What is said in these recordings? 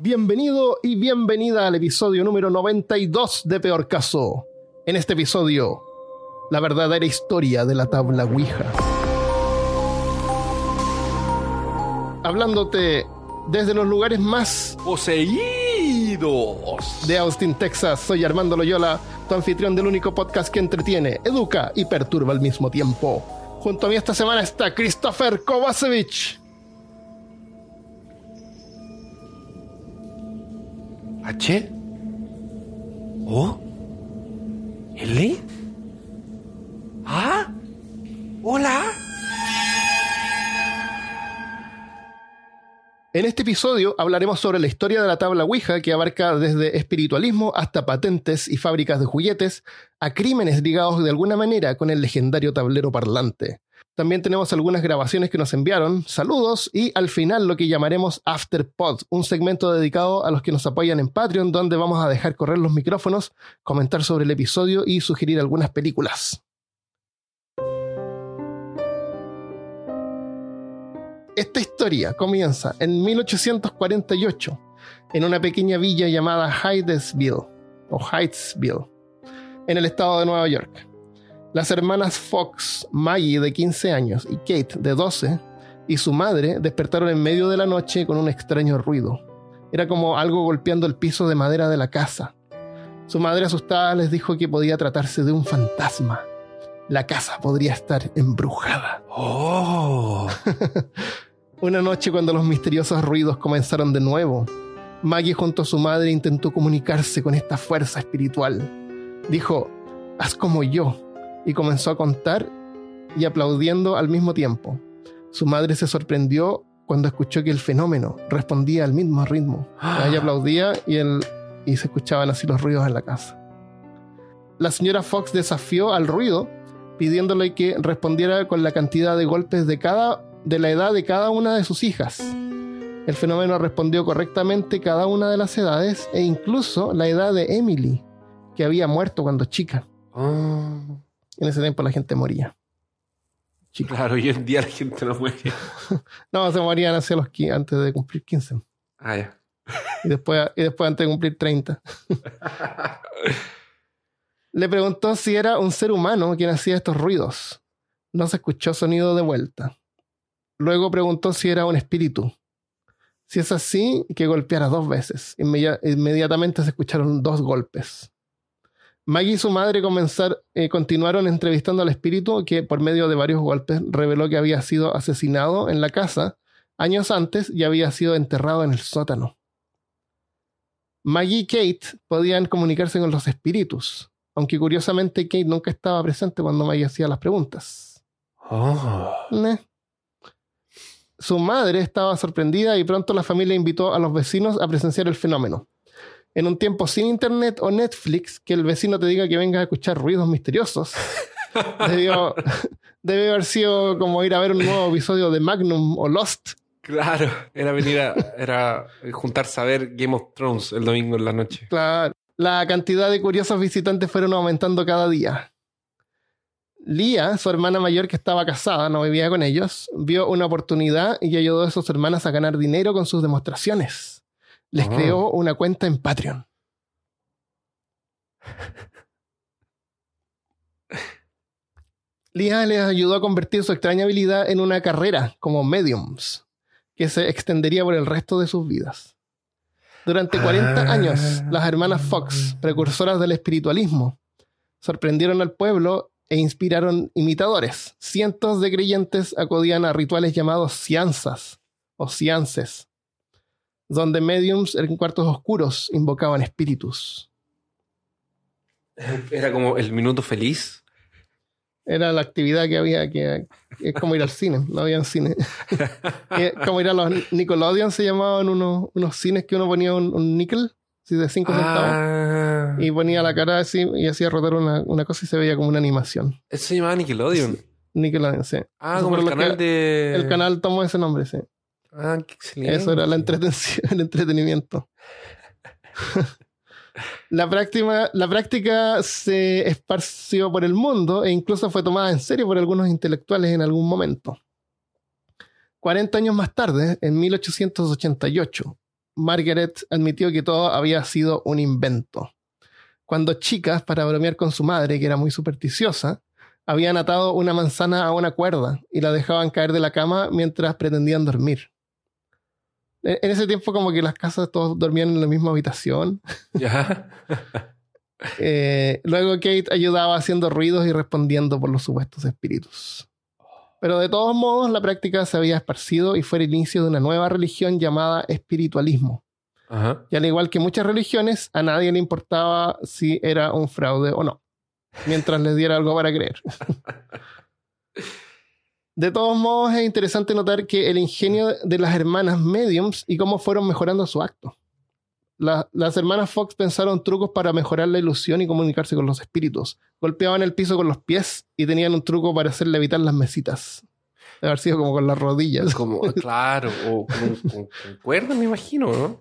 Bienvenido y bienvenida al episodio número 92 de Peor Caso. En este episodio, la verdadera historia de la tabla Ouija. Hablándote desde los lugares más poseídos de Austin, Texas, soy Armando Loyola, tu anfitrión del único podcast que entretiene, educa y perturba al mismo tiempo. Junto a mí esta semana está Christopher Kovacevic. H O L A Hola. En este episodio hablaremos sobre la historia de la tabla Ouija que abarca desde espiritualismo hasta patentes y fábricas de juguetes a crímenes ligados de alguna manera con el legendario tablero parlante. También tenemos algunas grabaciones que nos enviaron, saludos y al final lo que llamaremos Afterpod, un segmento dedicado a los que nos apoyan en Patreon donde vamos a dejar correr los micrófonos, comentar sobre el episodio y sugerir algunas películas. Esta historia comienza en 1848 en una pequeña villa llamada Hydesville o Hydesville en el estado de Nueva York. Las hermanas Fox, Maggie de 15 años y Kate de 12 y su madre despertaron en medio de la noche con un extraño ruido. Era como algo golpeando el piso de madera de la casa. Su madre asustada les dijo que podía tratarse de un fantasma. La casa podría estar embrujada. Oh. Una noche cuando los misteriosos ruidos comenzaron de nuevo, Maggie junto a su madre intentó comunicarse con esta fuerza espiritual. Dijo, haz como yo, y comenzó a contar y aplaudiendo al mismo tiempo. Su madre se sorprendió cuando escuchó que el fenómeno respondía al mismo ritmo. Ella aplaudía y, él, y se escuchaban así los ruidos en la casa. La señora Fox desafió al ruido pidiéndole que respondiera con la cantidad de golpes de cada de la edad de cada una de sus hijas. El fenómeno respondió correctamente cada una de las edades e incluso la edad de Emily, que había muerto cuando chica. Ah. En ese tiempo la gente moría. Claro, hoy en día la gente no muere. no, se morían hacia los antes de cumplir 15. Ah, ya. Y después, y después antes de cumplir 30. Le preguntó si era un ser humano quien hacía estos ruidos. No se escuchó sonido de vuelta. Luego preguntó si era un espíritu. Si es así, que golpeara dos veces. inmediatamente se escucharon dos golpes. Maggie y su madre eh, continuaron entrevistando al espíritu que por medio de varios golpes reveló que había sido asesinado en la casa años antes y había sido enterrado en el sótano. Maggie y Kate podían comunicarse con los espíritus, aunque curiosamente Kate nunca estaba presente cuando Maggie hacía las preguntas. Oh. Su madre estaba sorprendida y pronto la familia invitó a los vecinos a presenciar el fenómeno. En un tiempo sin internet o Netflix, que el vecino te diga que venga a escuchar ruidos misteriosos, debió, debe haber sido como ir a ver un nuevo episodio de Magnum o Lost. Claro, era venir a era juntarse a ver Game of Thrones el domingo en la noche. Claro. La cantidad de curiosos visitantes fueron aumentando cada día. Lía, su hermana mayor que estaba casada, no vivía con ellos, vio una oportunidad y ayudó a sus hermanas a ganar dinero con sus demostraciones. Les Ah. creó una cuenta en Patreon. Lía les ayudó a convertir su extraña habilidad en una carrera como mediums, que se extendería por el resto de sus vidas. Durante 40 Ah. años, las hermanas Fox, precursoras del espiritualismo, sorprendieron al pueblo e inspiraron imitadores. Cientos de creyentes acudían a rituales llamados cianzas o ciances, donde mediums en cuartos oscuros invocaban espíritus. Era como el minuto feliz. Era la actividad que había, que es como ir al cine, no había cine. Eh, como ir a los Nickelodeon se llamaban unos, unos cines que uno ponía un, un níquel, así de 5 centavos, Ah, y ponía la cara así y hacía rotar una, una cosa y se veía como una animación. eso se llamaba Nickelodeon. Nickelodeon, sí. Ah, Eso como el canal que- de. El canal tomó ese nombre, sí. Ah, qué excelente. Eso era la entretención, el entretenimiento. La práctica, la práctica se esparció por el mundo e incluso fue tomada en serio por algunos intelectuales en algún momento. 40 años más tarde, en 1888, Margaret admitió que todo había sido un invento. Cuando chicas, para bromear con su madre, que era muy supersticiosa, habían atado una manzana a una cuerda y la dejaban caer de la cama mientras pretendían dormir. En ese tiempo como que las casas todos dormían en la misma habitación. Ya. Eh, luego Kate ayudaba haciendo ruidos y respondiendo por los supuestos espíritus. Pero de todos modos la práctica se había esparcido y fue el inicio de una nueva religión llamada espiritualismo. Ajá. Y al igual que muchas religiones, a nadie le importaba si era un fraude o no, mientras les diera algo para creer. De todos modos, es interesante notar que el ingenio de las hermanas mediums y cómo fueron mejorando su acto. La- las hermanas Fox pensaron trucos para mejorar la ilusión y comunicarse con los espíritus. Golpeaban el piso con los pies y tenían un truco para hacer levitar las mesitas. Debe haber sido como con las rodillas. Como, claro, o con, con- me imagino, ¿no?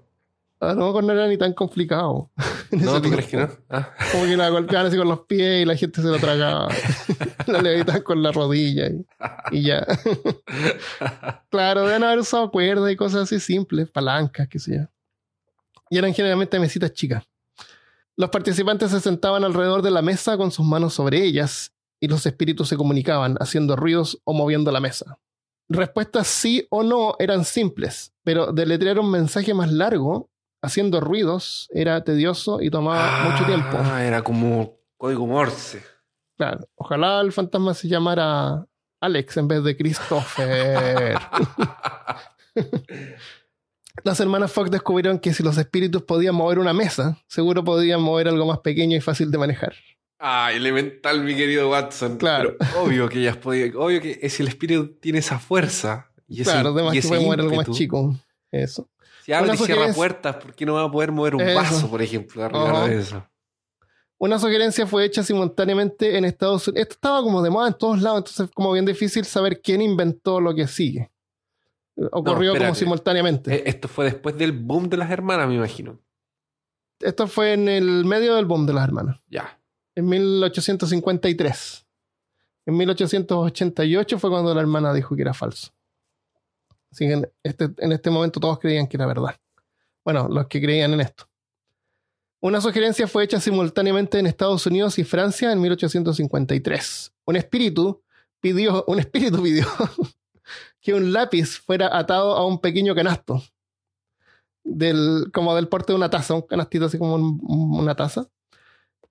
A lo mejor no era ni tan complicado. No, ¿tú crees que no? Ah. Como que la golpeaban así con los pies y la gente se lo tragaba. la levitaban con la rodilla y, y ya. claro, deben haber usado cuerdas y cosas así simples, palancas, qué sé yo. Y eran generalmente mesitas chicas. Los participantes se sentaban alrededor de la mesa con sus manos sobre ellas y los espíritus se comunicaban haciendo ruidos o moviendo la mesa. Respuestas sí o no eran simples, pero deletrear un mensaje más largo haciendo ruidos era tedioso y tomaba mucho tiempo. Ah, era como código Morse. Claro, ojalá el fantasma se llamara Alex en vez de Christopher. Las hermanas Fox descubrieron que si los espíritus podían mover una mesa, seguro podían mover algo más pequeño y fácil de manejar. Ah, elemental, mi querido Watson. Claro. Pero obvio que ellas podían. Obvio que si el espíritu tiene esa fuerza. Y ese, claro, además y que puede mover algo más chico. Eso. Si abre y cierra puertas, ¿por qué no va a poder mover un Eso. vaso, por ejemplo, Ajá. de eso? Una sugerencia fue hecha simultáneamente en Estados Unidos. Esto estaba como de moda en todos lados, entonces como bien difícil saber quién inventó lo que sigue. Ocurrió como simultáneamente. Eh, Esto fue después del boom de las hermanas, me imagino. Esto fue en el medio del boom de las hermanas. Ya. en 1853. En 1888 fue cuando la hermana dijo que era falso. Así que en este, en este momento todos creían que era verdad. Bueno, los que creían en esto. Una sugerencia fue hecha simultáneamente en Estados Unidos y Francia en 1853. Un espíritu pidió, un espíritu pidió que un lápiz fuera atado a un pequeño canasto. Del, como del porte de una taza, un canastito así como un- una taza.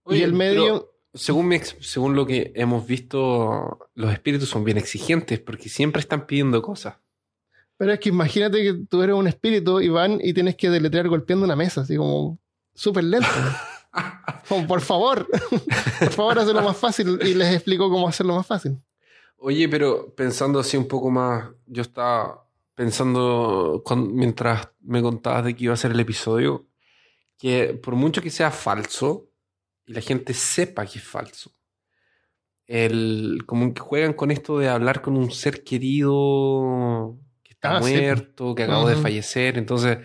y el medio... mi según lo que hemos visto, los espíritus son bien exigentes porque siempre están pidiendo cosas. Pero es que imagínate que tú eres un espíritu y van y tienes que deletrear golpeando una mesa, así como súper lento. Como, por favor, por favor, hazlo más fácil. Y les explico cómo hacerlo más fácil. Oye, pero pensando así un poco más, yo estaba pensando cuan- mientras me contabas de que iba a ser el episodio, que por mucho que sea falso y la gente sepa que es falso, el, como que juegan con esto de hablar con un ser querido Ah, sí. muerto, que acabó de Ujú. fallecer, entonces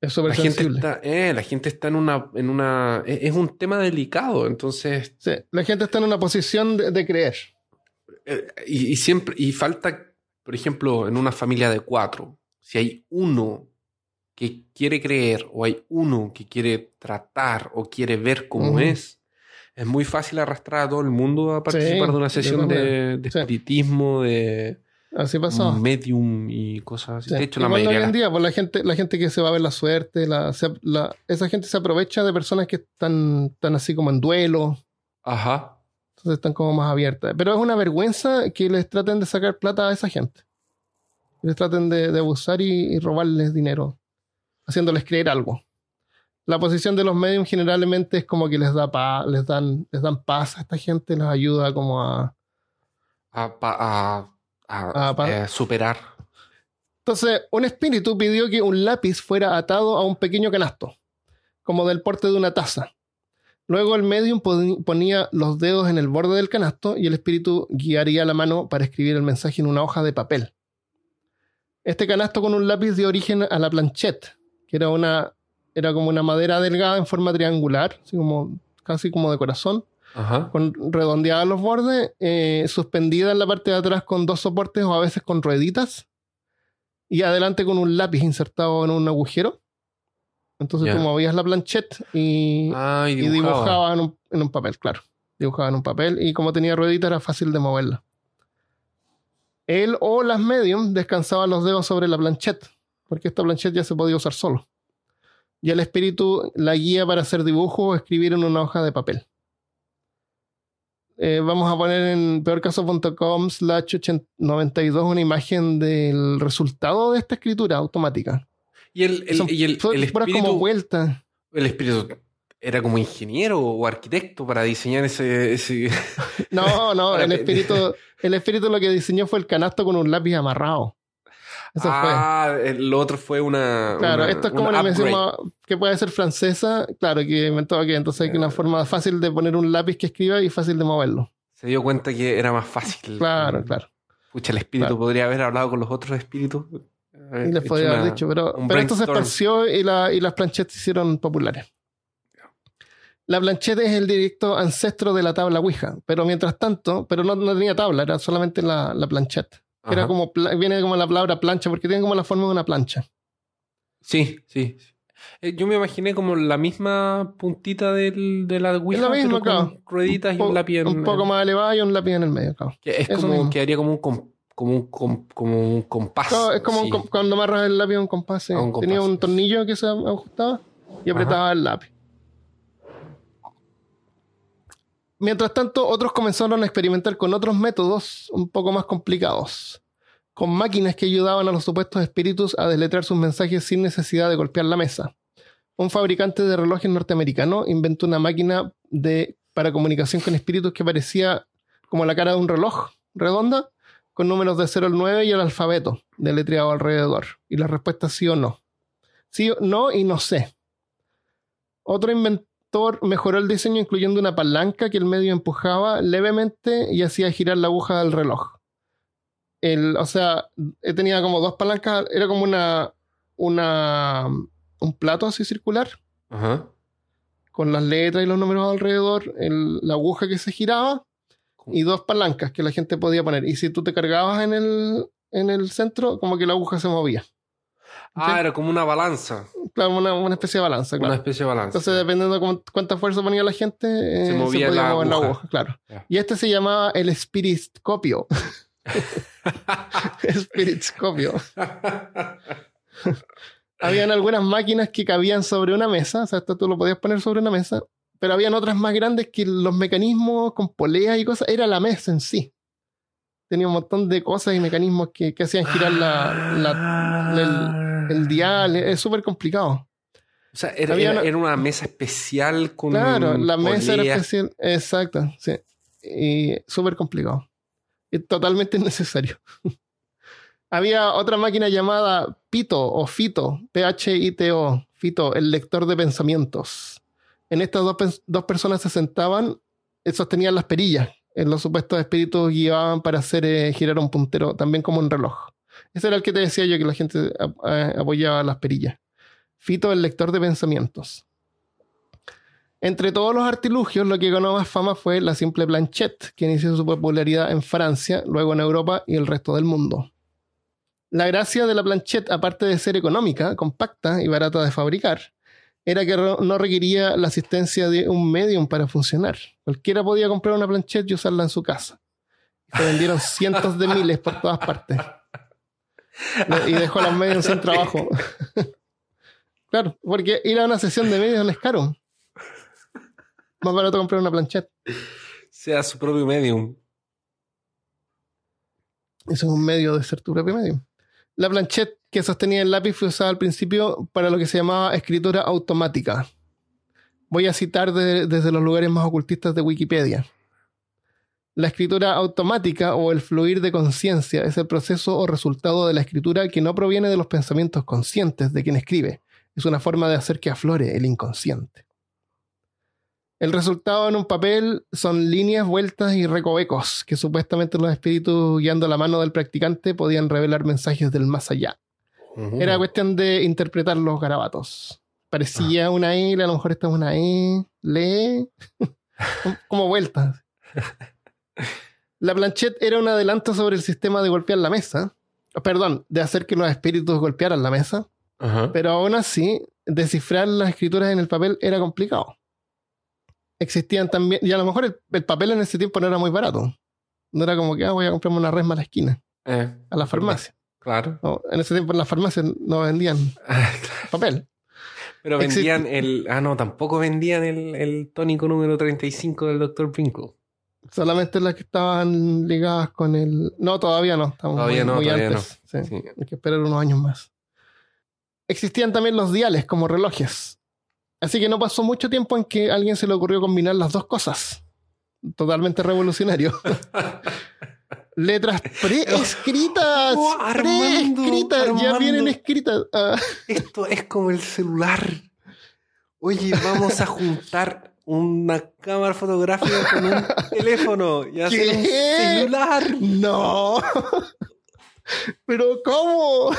Es la gente está, eh, la gente está en una, en una, es, es un tema delicado, entonces Sí, la gente está en una posición de, de creer. Eh, y, y siempre, y falta, por ejemplo, en una familia de cuatro, si hay uno que quiere creer o hay uno que quiere tratar o quiere ver cómo Ujú. es, es muy fácil arrastrar a todo el mundo a participar Sí, de una de sesión de, de Sí. espiritismo, de Así pasó. medium y cosas así. Sí. De hecho, la mayoría... hoy en día, pues la gente, la gente que se va a ver la suerte, la, se- la- esa gente se aprovecha de personas que están, están así como en duelo, Ajá. entonces están como más abiertas. Pero es una vergüenza que les traten de sacar plata a esa gente. Les traten de, de abusar y, y robarles dinero, haciéndoles creer algo. La posición de los medios generalmente es como que les da pa- les dan, les dan paz a esta gente, les ayuda como a, A, a- a- Ah, eh, superar. Entonces, un espíritu pidió que un lápiz fuera atado a un pequeño canasto, como del porte de una taza. Luego el medium ponía los dedos en el borde del canasto y el espíritu guiaría la mano para escribir el mensaje en una hoja de papel. Este canasto con un lápiz dio origen a la planchette, que era una era como una madera delgada en forma triangular, así como casi como de corazón, Ajá. con redondeadas los bordes, eh, suspendida en la parte de atrás con dos soportes o a veces con rueditas. y adelante con un lápiz insertado en un agujero. Entonces tú movías la planchette y, Ah, y dibujaba. dibujaba en un, en un papel, claro. Dibujaba en un papel y como tenía ruedita era fácil de moverla. Él o las medium descansaban los dedos sobre la planchette, porque esta planchette ya se podía usar solo. Y el espíritu la guía para hacer dibujos o escribir en una hoja de papel. Eh, vamos a poner en peorcaso.com slash 92 una imagen del resultado de esta escritura automática. Y el, el, Son y el, el puras como espíritu, vueltas. el espíritu era como ingeniero o arquitecto para diseñar ese... ese... No, no, el espíritu, el espíritu lo que diseñó fue el canasto con un lápiz amarrado. Eso ah, el otro fue una... fue. Claro, una- esto es como una más- que puede ser francesa, claro, que inventó que entonces hay una forma fácil de poner un lápiz que escriba y fácil de moverlo. Se dio cuenta que era más fácil. Claro, claro. Pucha, el espíritu Claro. podría haber hablado con los otros espíritus. Y les podría haber dicho, pero, pero esto se esparció y, la- y las planchettes se hicieron populares. La planchette es el directo ancestro de la tabla Ouija, pero mientras tanto, pero no, no tenía tabla, era solamente la, la Era como, viene como la palabra plancha, porque tiene como la forma de una plancha. Sí, sí. Eh, Yo me imaginé como la misma puntita del, de la Ouija, la misma, pero con claro. rueditas y un lápiz en un poco más elevada y un lápiz en el medio, claro. Que es eso como, mismo. quedaría como un, com- como un, com- como un compás. Claro, es como un cuando amarras el lápiz a un compás. sí. A un compás. Tenía un tornillo que se ajustaba y apretaba el lápiz. Mientras tanto, otros comenzaron a experimentar con otros métodos un poco más complicados, con máquinas que ayudaban a los supuestos espíritus a deletrear sus mensajes sin necesidad de golpear la mesa. Un fabricante de relojes norteamericano inventó una máquina de, para comunicación con espíritus que parecía como la cara de un reloj redonda, con números de 0 al 9 y el alfabeto deletreado alrededor. Y la respuesta es sí o no. Sí, no y no sé. Otro mejoró el diseño incluyendo una palanca que el medio empujaba levemente y hacía girar la aguja del reloj. El, o sea, eh, tenía como dos palancas, era como una, una, un plato así circular Ajá. con las letras y los números alrededor, el- la aguja que se giraba y dos palancas que la gente podía poner. Y si tú te cargabas en el, en el centro, como que la aguja se movía. Ah, Sí. era como una balanza. Claro, una, una especie de balanza, claro. Una especie de balanza. Entonces, dependiendo de cuán- cuánta fuerza ponía la gente, eh, Se movía podía la mover aguja. claro. Ya. Y este se llamaba el Spiritoscopio. Spiritoscopio. Habían algunas máquinas que cabían sobre una mesa, o sea, esto tú lo podías poner sobre una mesa, pero habían otras más grandes que los mecanismos con poleas y cosas, era la mesa en sí. Tenía un montón de cosas y mecanismos que, que hacían girar la, la- el dial, es súper complicado. O sea, era, Había era- una- era una mesa especial con. Claro, la mesa era especial. Exacto, sí. Y súper complicado. Y totalmente innecesario. Había otra máquina llamada Pito o Fito, P-H-I-T-O, Fito, el lector de pensamientos. En estas dos, dos personas se sentaban, eh, sostenían las perillas. Los supuestos espíritus guiaban para hacer eh, girar un puntero, también como un reloj. Ese era el que te decía yo, que la gente ap- apoyaba las perillas. Fito, el lector de pensamientos. Entre todos los artilugios, lo que ganó más fama fue la simple planchette, que inició su popularidad en Francia, luego en Europa y el resto del mundo. La gracia de la planchette, aparte de ser económica, compacta y barata de fabricar, era que no requería la asistencia de un medium para funcionar. Cualquiera podía comprar una planchette y usarla en su casa. Se vendieron cientos de miles por todas partes. Y dejó a los mediums sin trabajo. claro, porque ir a una sesión de medios es caro. Más barato comprar una planchette. Sea su propio medium. Eso es un medio de ser tu propio medio. La planchette que sostenía el lápiz fue usada al principio para lo que se llamaba escritura automática. Voy a citar de- desde los lugares más ocultistas de Wikipedia. La escritura automática o el fluir de conciencia es el proceso o resultado de la escritura que no proviene de los pensamientos conscientes de quien escribe. Es una forma de hacer que aflore el inconsciente. El resultado en un papel son líneas, vueltas y recovecos que supuestamente los espíritus guiando la mano del practicante podían revelar mensajes del más allá. Era cuestión de interpretar los garabatos. Parecía una E, a lo mejor esta es una E, lee, como vueltas. La planchette era un adelanto sobre el sistema de golpear la mesa, perdón, de hacer que los espíritus golpearan la mesa, Ajá. pero aún así, descifrar las escrituras en el papel era complicado. Existían también, y a lo mejor el, el papel en ese tiempo no era muy barato. No era como que ah, voy a comprarme una resma a la esquina, Eh, a la farmacia. claro. No, en ese tiempo en las farmacias no vendían Ah, papel. Pero Existe- vendían el. Ah, no, tampoco vendían el, el tónico número 35 del Dr. Pinko. Solamente las que estaban ligadas con el. No, todavía no. Estamos Todavía muy, no, muy todavía antes. Sí, Sí. Hay que esperar unos años más. Existían también los diales como relojes. Así que no pasó mucho tiempo en que a alguien se le ocurrió combinar las dos cosas. Totalmente revolucionario. Letras preescritas. Oh, preescritas. Ya vienen escritas. Ah, Esto es como el celular. Oye, vamos a juntar una cámara fotográfica con un teléfono y hacer un celular. no. Pero ¿cómo?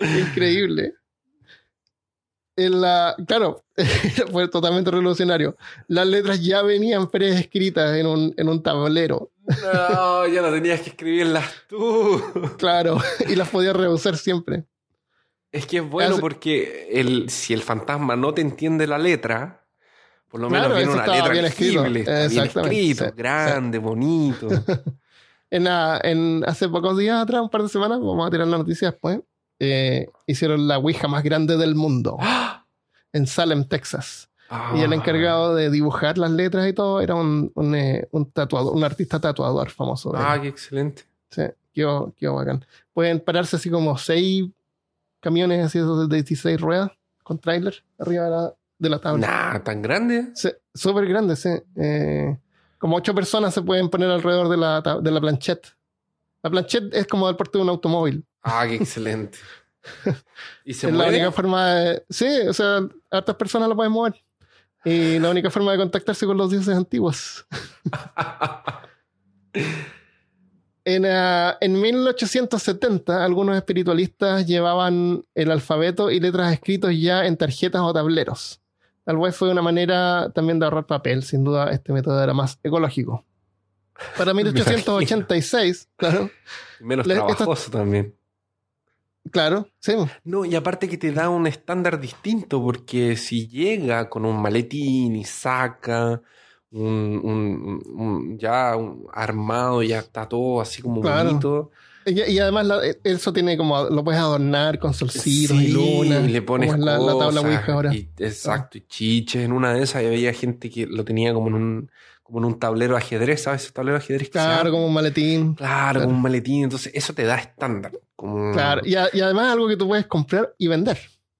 Increíble. En la, claro, fue totalmente revolucionario. Las letras ya venían preescritas en un, en un tablero, No, ya no tenías que escribirlas tú. claro, y las podías reusar siempre. Es que es bueno porque el, si el fantasma no te entiende la letra, por lo Claro, menos viene una letra bien escrito. bien escrito, sí, grande, bonito. En, la- en- hace pocos días atrás, un par de semanas, vamos a tirar la noticia después, eh, hicieron la Ouija más grande del mundo ¡Ah! en Salem, Texas. Ah. Y el encargado de dibujar las letras y todo era un, un, eh, un tatuador, un artista tatuador famoso. Ah, qué excelente. Sí, quedó, quedó bacán. Pueden pararse así como seis camiones así de 16 ruedas con tráiler arriba de la, de la tabla. Nah, tan grande. Sí, Súper grande, sí. Eh, como ocho personas se pueden poner alrededor de la, de la planchette. La planchette es como el porte de un automóvil. Ah, qué excelente. ¿Y se es la única forma de... Sí, o sea, hartas personas la pueden mover. Y la única forma de contactarse con los dioses antiguos. En, ah, en 1870, algunos espiritualistas llevaban el alfabeto y letras escritos ya en tarjetas o tableros. Tal vez fue una manera también de ahorrar papel. Sin duda, este método era más ecológico. Para 1886, claro, Menos trabajoso también. Claro, sí, No, y aparte que te da un estándar distinto, porque si llega con un maletín y saca un, un- un- ya un armado, ya está todo así como Claro. bonito. Y, y además la- eso tiene como, lo puedes adornar con solcitos y lunas. y le pones como es la, la tabla cosas, Ouija ahora. y- exacto, y chiches. En una de esas había gente que lo tenía como en un, como en un tablero de ajedrez, ¿sabes? Ese tablero de ajedrez Claro, como un maletín. Claro, Claro. como un maletín. Entonces, eso te da estándar. Como... Claro, y, a- y además algo que tú puedes comprar y vender.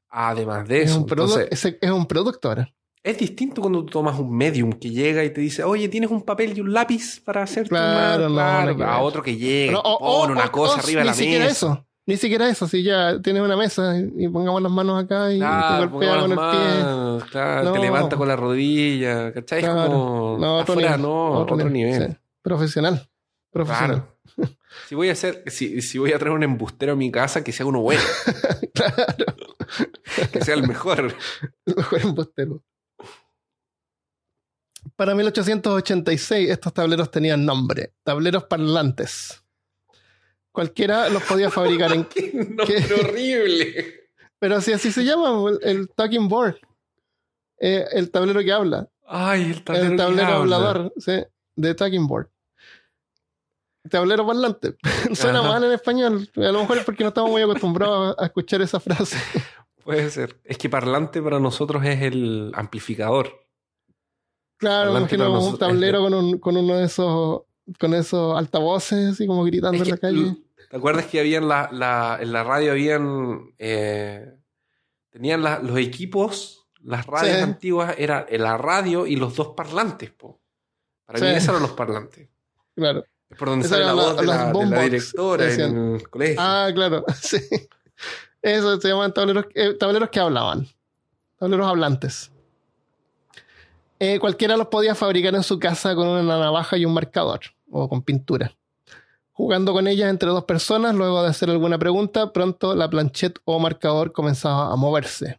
Además de Es eso. un, entonces, es un producto ahora. Es distinto cuando tú tomas un medium que llega y te dice, oye, ¿tienes un papel y un lápiz para hacer Claro, no, nada que a otro que llega y pone una cosa arriba de la mesa. eso. Ni siquiera eso. Si ya tienes una mesa y, pongamos las manos acá y Claro, te golpea con el pie. claro, No. te levanta con la rodilla, ¿cachai? Claro. como No, otro afuera, nivel. no, otro, nivel. sí. Profesional. Profesional. Claro. Si voy a hacer, si, si voy a traer un embustero a mi casa, que sea uno bueno, Claro. que sea el mejor. El mejor embustero. Para 1886, estos tableros tenían nombre: tableros parlantes. Cualquiera los podía fabricar en. ¡Qué nombre horrible! Pero si así se llama, el, el talking board. Eh, el tablero que habla. Ay, el tablero, el que tablero habla. hablador, sí, de talking board. Tablero parlante. Suena Ajá. mal en español. A lo mejor es porque no estamos muy acostumbrados a, escuchar esa frase. Puede ser. Es que parlante para nosotros es el amplificador. Claro, Parlante imagino un tablero con, un, con uno de esos con esos altavoces así como gritando Es en la que, calle. ¿Te acuerdas que había en la, la- en la radio habían eh, tenían la- los equipos, las radios Sí. antiguas, era la radio y los dos parlantes, po. Para Sí. mí esos eran los parlantes. Claro. Es por donde Esas sale la voz de la, de la boombox, directora decían. en el colegio. Ah, claro. Sí. Eso se llaman tableros, eh, tableros que hablaban. Tableros hablantes. Eh, cualquiera los podía fabricar en su casa con una navaja y un marcador o con pintura. Jugando con ellas entre dos personas, luego de hacer alguna pregunta, pronto la planchette o marcador comenzaba a moverse.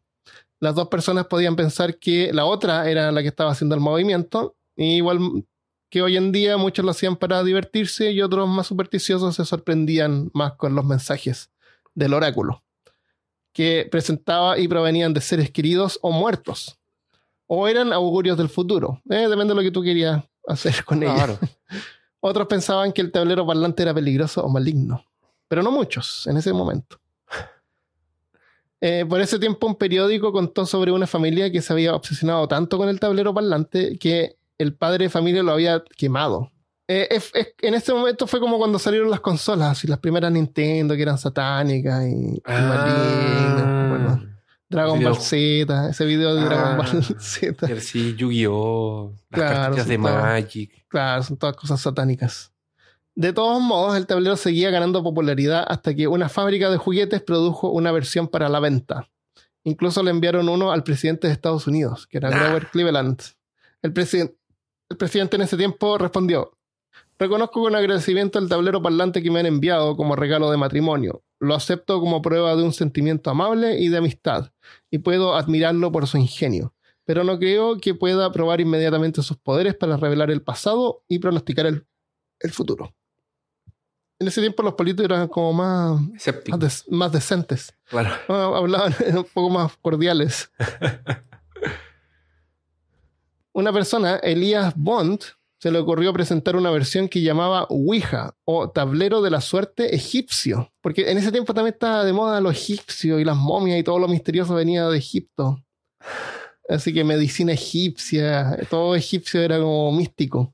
Las dos personas podían pensar que la otra era la que estaba haciendo el movimiento, y igual que hoy en día muchos lo hacían para divertirse y otros más supersticiosos se sorprendían más con los mensajes del oráculo, que presentaba y provenían de seres queridos o muertos, o eran augurios del futuro, eh, depende de lo que tú querías hacer con ellos. Otros pensaban que el tablero parlante era peligroso o maligno, pero no muchos en ese momento. Eh, por ese tiempo un periódico contó sobre una familia que se había obsesionado tanto con el tablero parlante que el padre de familia lo había quemado. Eh, en este momento fue como cuando salieron las consolas, y las primeras Nintendo que eran satánicas y, Ah. Bueno, Dragon Video- Ball Z, ese video de Dragon Ah, Ball Z. Sí, Yu-Gi-Oh! Las Claro, cartitas de todas- Magic. Claro, son todas cosas satánicas. De todos modos, el tablero seguía ganando popularidad hasta que una fábrica de juguetes produjo una versión para la venta. Incluso le enviaron uno al presidente de Estados Unidos, que era Nah. Grover Cleveland. El, presiden- el presidente en ese tiempo respondió, reconozco con agradecimiento el tablero parlante que me han enviado como regalo de matrimonio. Lo acepto como prueba de un sentimiento amable y de amistad, y puedo admirarlo por su ingenio pero no creo que pueda probar inmediatamente sus poderes para revelar el pasado y pronosticar el, el futuro. En ese tiempo los políticos eran como más, más, des- más decentes, Claro. Ah, hablaban un poco más cordiales. Una persona, Elías Bond, se le ocurrió presentar una versión que llamaba Ouija o tablero de la suerte egipcio, porque en ese tiempo también estaba de moda lo egipcio y las momias y todo lo misterioso venía de Egipto. Así que medicina egipcia, todo egipcio era como místico.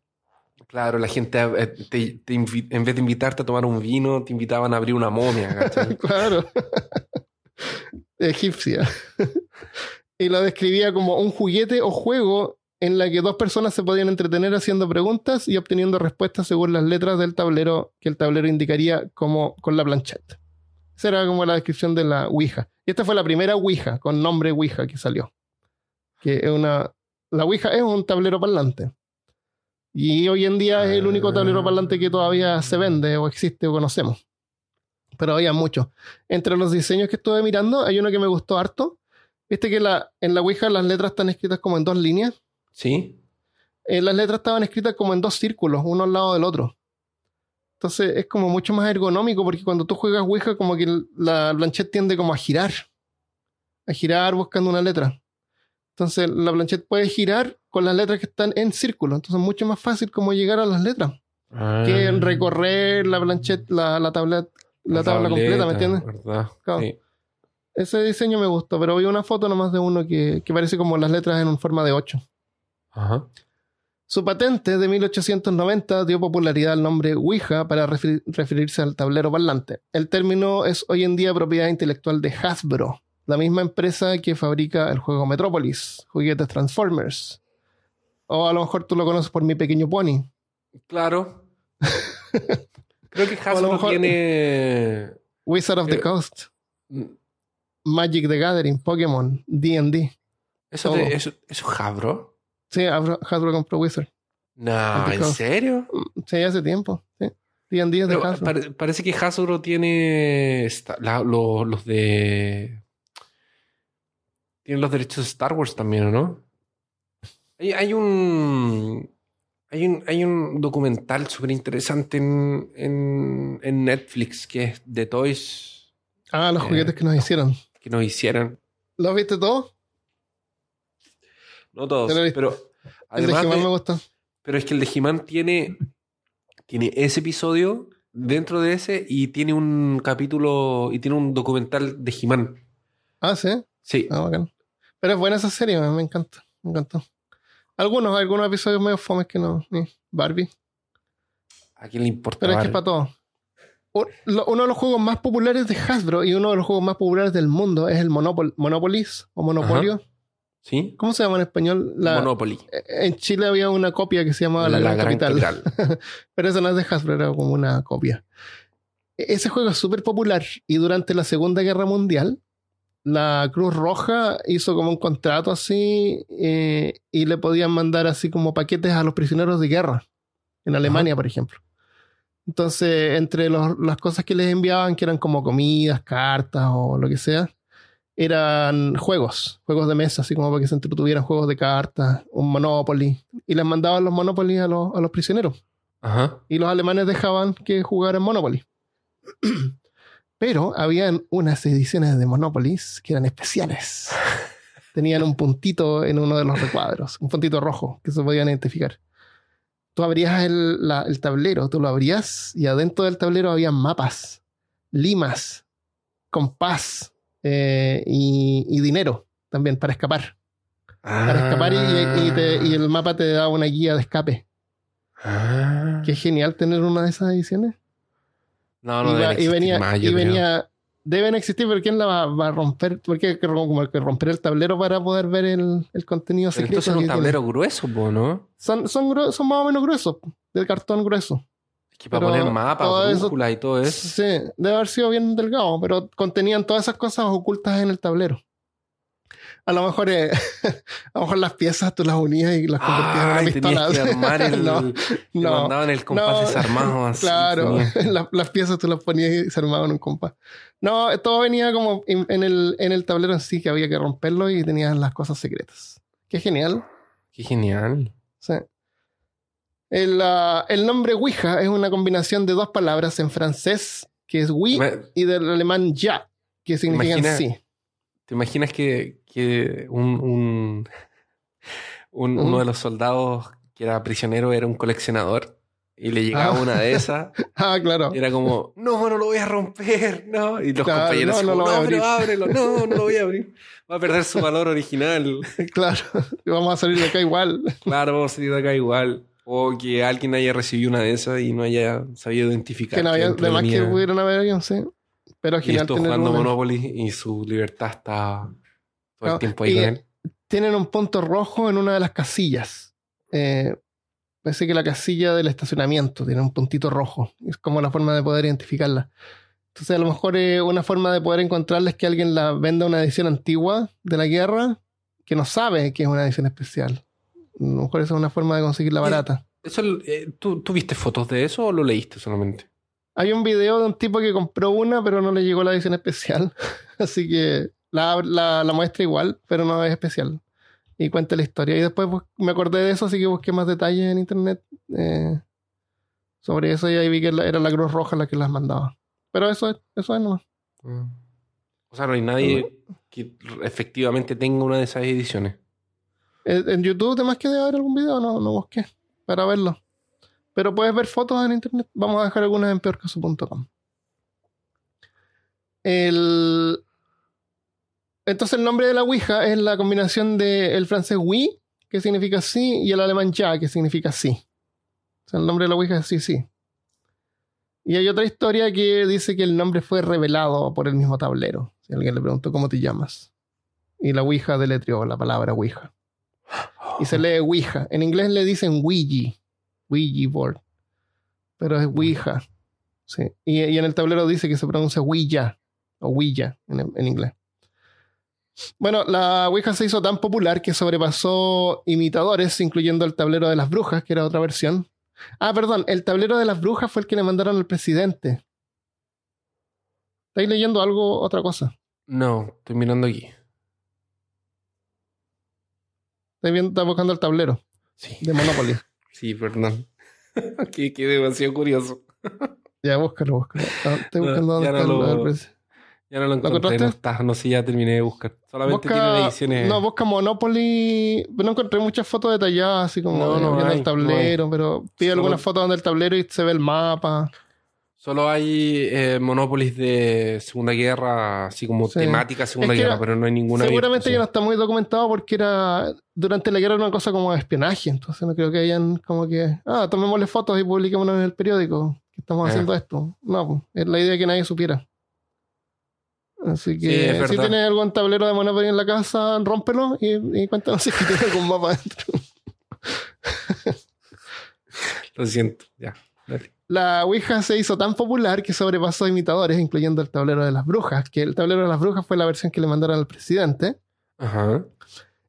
Claro, la gente eh, te- en vez de invitarte a tomar un vino, te invitaban a abrir una momia. Claro. Egipcia. y lo describía como un juguete o juego en la que dos personas se podían entretener haciendo preguntas y obteniendo respuestas según las letras del tablero que el tablero indicaría como con la planchette. Esa era como la descripción de la Ouija. Y esta fue la primera Ouija con nombre Ouija que salió. Que es una. La Ouija es un tablero parlante. Y hoy en día es el único tablero parlante que todavía se vende o existe o conocemos. Pero había muchos. Entre los diseños que estuve mirando, hay uno que me gustó harto. Viste que en la Ouija las letras están escritas como en dos líneas. ¿Sí? Eh, las letras estaban escritas como en dos círculos, uno al lado del otro. Entonces es como mucho más ergonómico porque cuando tú juegas Ouija como que la planchette tiende como a girar. A girar buscando una letra. Entonces la planchette puede girar con las letras que están en círculo. Entonces es mucho más fácil como llegar a las letras que Ah. recorrer la planchette, la, la tabla, la tabla completa, ¿me entiendes? Sí. Ese diseño me gustó, pero vi una foto nomás de uno que, que parece como las letras en forma de 8. Ajá. Su patente de 1890 dio popularidad al nombre Ouija para refer- referirse al tablero parlante. El término es hoy en día propiedad intelectual de Hasbro, la misma empresa que fabrica el juego Metropolis, juguetes Transformers. O a lo mejor tú lo conoces por Mi Pequeño Pony. Claro. Creo que O a lo Hasbro mejor- tiene. Wizard of the Eh, Coast, Magic the Gathering, Pokémon, D&D. ¿Eso, todo. de, eso, eso es Hasbro? Sí, Hasbro compró Wizard. No, the ¿en serio? Sí, hace tiempo. Sí. D&D es de Pero Hasbro. pare- parece que Hasbro tiene esta- la- lo- los de. Tienen los derechos de Star Wars también, ¿no? Hay, hay un. Hay un, hay un documental súper interesante en, en, en Netflix que es de Toys Ah, los eh, juguetes que nos hicieron. que nos hicieron. ¿Los viste todos? No todos, pero El de además He-Man de- me gusta. Pero es que el de He-Man tiene, tiene ese episodio dentro de ese y tiene un capítulo y tiene un documental de He-Man. Ah, sí. Sí, Ah, bacán. Pero es buena esa serie, me me encanta. Me encantó. Algunos, algunos episodios medio fomes que no. ni Barbie. ¿a quién le importa? Pero es que es para todo. Uno de los juegos más populares de Hasbro y uno de los juegos más populares del mundo es el Monopol Monopolis o Monopolio. ¿Sí? ¿Cómo se llama en español? La- Monopoly. en Chile había una copia que se llamaba La, Gran, Capital. Pero esa no es de Hasbro, era como una copia. E- Ese juego es súper popular y durante la Segunda Guerra Mundial la Cruz Roja hizo como un contrato así eh, y le podían mandar así como paquetes a los prisioneros de guerra en Alemania, por ejemplo. Entonces, entre los- las cosas que les enviaban, que eran como comidas, cartas o lo que sea, eran juegos, juegos de mesa, así como para que se entretuvieran juegos de cartas, un Monopoly, y les mandaban los Monopoly a los, a los prisioneros. Ajá. Y los alemanes dejaban que jugaran Monopoly. Pero habían unas ediciones de Monopoly que eran especiales. Tenían un puntito en uno de los recuadros, un puntito rojo que se podían identificar. Tú abrías el, la- el tablero, tú lo abrías y adentro del tablero había mapas, limas, compás eh, y, y dinero también para escapar. Para escapar y, y te- y el mapa te da una guía de escape. Ah. Qué genial tener una de esas ediciones. No, no deben va- y existir venía, más, y venía, deben existir, pero ¿quién la va, va a romper? Porque hay que, romper el tablero para poder ver el, el contenido Pero secreto. entonces era un que tiene. tablero grueso, ¿no? Son, son, son más o menos gruesos, de cartón grueso. Es que para Pero poner mapas, brújulas y todo eso. Sí, debe haber sido bien delgado, pero contenían todas esas cosas ocultas en el tablero. A lo mejor, eh, a lo mejor las piezas tú las unías y las convertías en Ay, una pistola. que armar el... no, no. mandaban el compás no. desarmado así. Claro, las, las piezas tú las ponías y se armaban en un compás. No, todo venía como en, en el, en el tablero en sí, que había que romperlo y tenías las cosas secretas. Qué genial. Qué genial. Sí. El, ah, el nombre Ouija es una combinación de dos palabras en francés, que es oui, Me- y del alemán ja, que significan Imagina- sí. ¿Te imaginas que, que un, un- un- ¿Un? uno de los soldados que era prisionero era un coleccionador y le llegaba Ah. una de esas Ah, claro. y era como, no, no lo voy a romper, no. Y los Claro, compañeros, no, no como, no, a pero ábrelo, no, no lo voy a abrir. Va a perder su valor original. Claro. Y vamos a salir de acá igual. Claro, vamos a salir de acá igual. O que alguien haya recibido una de esas y no haya sabido identificar. que no había, dentro de más que pudieron haber sí. Pero Y genial estuvo tener jugando una. Monopoly y su libertad está todo No, el tiempo ahí y- con él. tienen un punto rojo en una de las casillas. Eh, parece que la casilla del estacionamiento tiene un puntito rojo. Es como la forma de poder identificarla. Entonces, a lo mejor eh, una forma de poder encontrarla es que alguien la venda una edición antigua de la guerra que no sabe que es una edición especial. A lo mejor esa es una forma de conseguirla barata. Eso, eh, ¿tú, ¿Tú viste fotos de eso o lo leíste solamente? Hay un video de un tipo que compró una, pero no le llegó la edición especial. Así que la, la, la muestra igual, pero no es especial. Y cuenta la historia. Y después me acordé de eso, así que busqué más detalles en internet eh, sobre eso. Y ahí vi que era la Cruz Roja la que las mandaba. Pero eso es, eso es nomás. Mm. O sea, no hay nadie que efectivamente tenga una de esas ediciones. Eh, En YouTube, además que debe haber algún video, no, no busqué para verlo. Pero puedes ver fotos en internet. Vamos a dejar algunas en peorcaso.com. El... Entonces el nombre de la Ouija es la combinación del francés oui, que significa sí, y el alemán ja, que significa sí. O sea, el nombre de la Ouija es sí, sí. Y hay otra historia que dice que el nombre fue revelado por el mismo tablero. Si alguien le preguntó cómo te llamas. Y la Ouija deletreó la palabra Ouija. Y se lee Ouija. En inglés le dicen Ouija. Ouija board. Pero es Ouija. Sí. Y, y en el tablero dice que se pronuncia Ouija. O Ouija en, en inglés. Bueno, la Ouija se hizo tan popular que sobrepasó imitadores, incluyendo el tablero de las brujas, que era otra versión. Ah, perdón, el tablero de las brujas fue el que le mandaron al presidente. ¿Estáis leyendo algo, otra cosa? No, estoy mirando aquí. Viendo, está buscando el tablero Sí, de Monopoly. sí, perdón. que, que demasiado curioso. Ya, búscalo, búscalo. Ah, Estoy No, buscando dónde ya no lo-. Ya no lo encontré, encontraste? no está, no sé, ya terminé de buscar. Solamente Busca- tiene ediciones. No, busca Monopoly. No encontré muchas fotos detalladas, así como No, no viendo hay, el tablero, pero pide algunas fotos donde el tablero y se ve el mapa. Solo hay eh, Monopolis de Segunda Guerra, así como Sí. temática Segunda Es que Guerra, era- pero no hay ninguna. Seguramente ya no sí. está muy documentado porque era durante la guerra era una cosa como de espionaje, entonces no creo que hayan como que, ah, tomémosle fotos y publiquémonos en el periódico que estamos Ah. haciendo esto. No, es la idea de que nadie supiera. Así Sí, que es si tienes algún tablero de Monopoly en la casa, rómpelo y, y cuéntanos si tiene algún mapa dentro. Lo siento, ya. Dale. La Ouija se hizo tan popular que sobrepasó imitadores, incluyendo el tablero de las brujas, que el tablero de las brujas fue la versión que le mandaron al presidente. Ajá.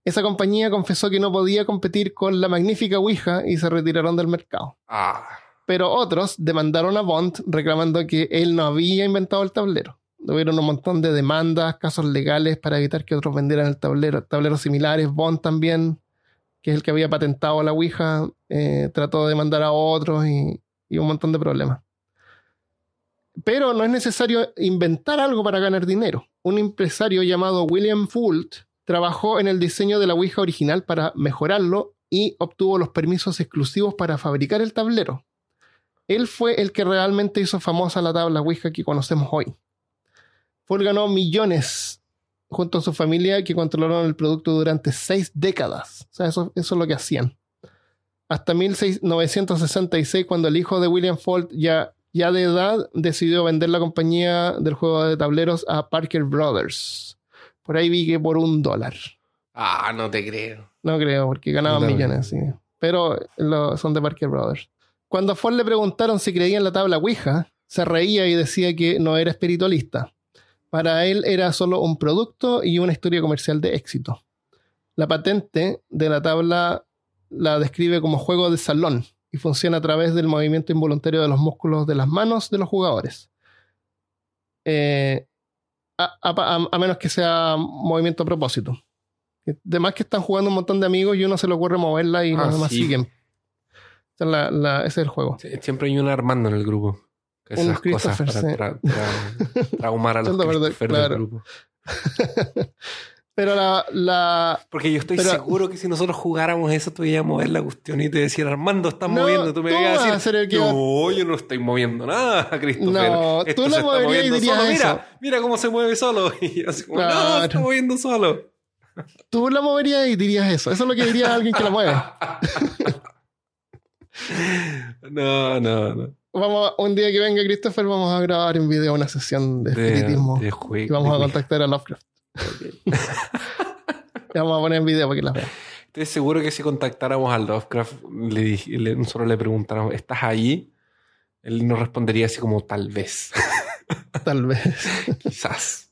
Esa compañía confesó que no podía competir con la magnífica Ouija y se retiraron del mercado. Ah. Pero otros demandaron a Bond reclamando que él no había inventado el tablero. Hubieron un montón de demandas, casos legales para evitar que otros vendieran el tablero, tableros similares. Bond también, que es el que había patentado la Ouija, eh, trató de demandar a otros y, y un montón de problemas. Pero no es necesario inventar algo para ganar dinero. Un empresario llamado William Fult trabajó en el diseño de la Ouija original para mejorarlo y obtuvo los permisos exclusivos para fabricar el tablero. Él fue el que realmente hizo famosa la tabla Ouija que conocemos hoy. Fult ganó millones junto a su familia que controlaron el producto durante seis décadas. O sea, eso, eso es lo que hacían. Hasta 1966, cuando el hijo de William Fult, ya, ya de edad, decidió vender la compañía del juego de tableros a Parker Brothers. Por ahí vi que por un dólar. Ah, no te creo. No creo, porque ganaban No. millones, sí. Pero lo- son de Parker Brothers. Cuando a Ford le preguntaron si creía en la tabla Ouija, se reía y decía que no era espiritualista. Para él era solo un producto y una historia comercial de éxito. La patente de la tabla la describe como juego de salón y funciona a través del movimiento involuntario de los músculos de las manos de los jugadores. Eh, a, a- a menos que sea movimiento a propósito. Además que están jugando un montón de amigos y uno se le ocurre moverla y Ah, los demás sí. siguen. La- la- ese es el juego. Sie- Siempre hay un Armando en el grupo. Esas cosas para sí. tra- tra- traumar a los Christopher claro. del grupo. Pero la, la- Porque yo estoy Pero- seguro que si nosotros jugáramos eso, tú ibas a mover la cuestión y te decían, Armando, estás No, moviendo. Tú me tú ibas a decir, que no, yo no estoy moviendo nada, Christopher. No, Esto tú lo moverías y dirías solo. eso. Mira, mira cómo se mueve solo. Y yo así como, no, se está moviendo solo. tú la moverías y dirías eso. Eso es lo que diría alguien que la mueve. No, no, no. Vamos, un día que venga Christopher, vamos a grabar en video una sesión de De, espiritismo. de y vamos de a contactar a Lovecraft. Vamos a poner en video para que la vea. Estoy seguro que si contactáramos al Lovecraft, le, le- nosotros le preguntáramos, ¿estás ahí? Él nos respondería así como, tal vez, Tal vez. quizás.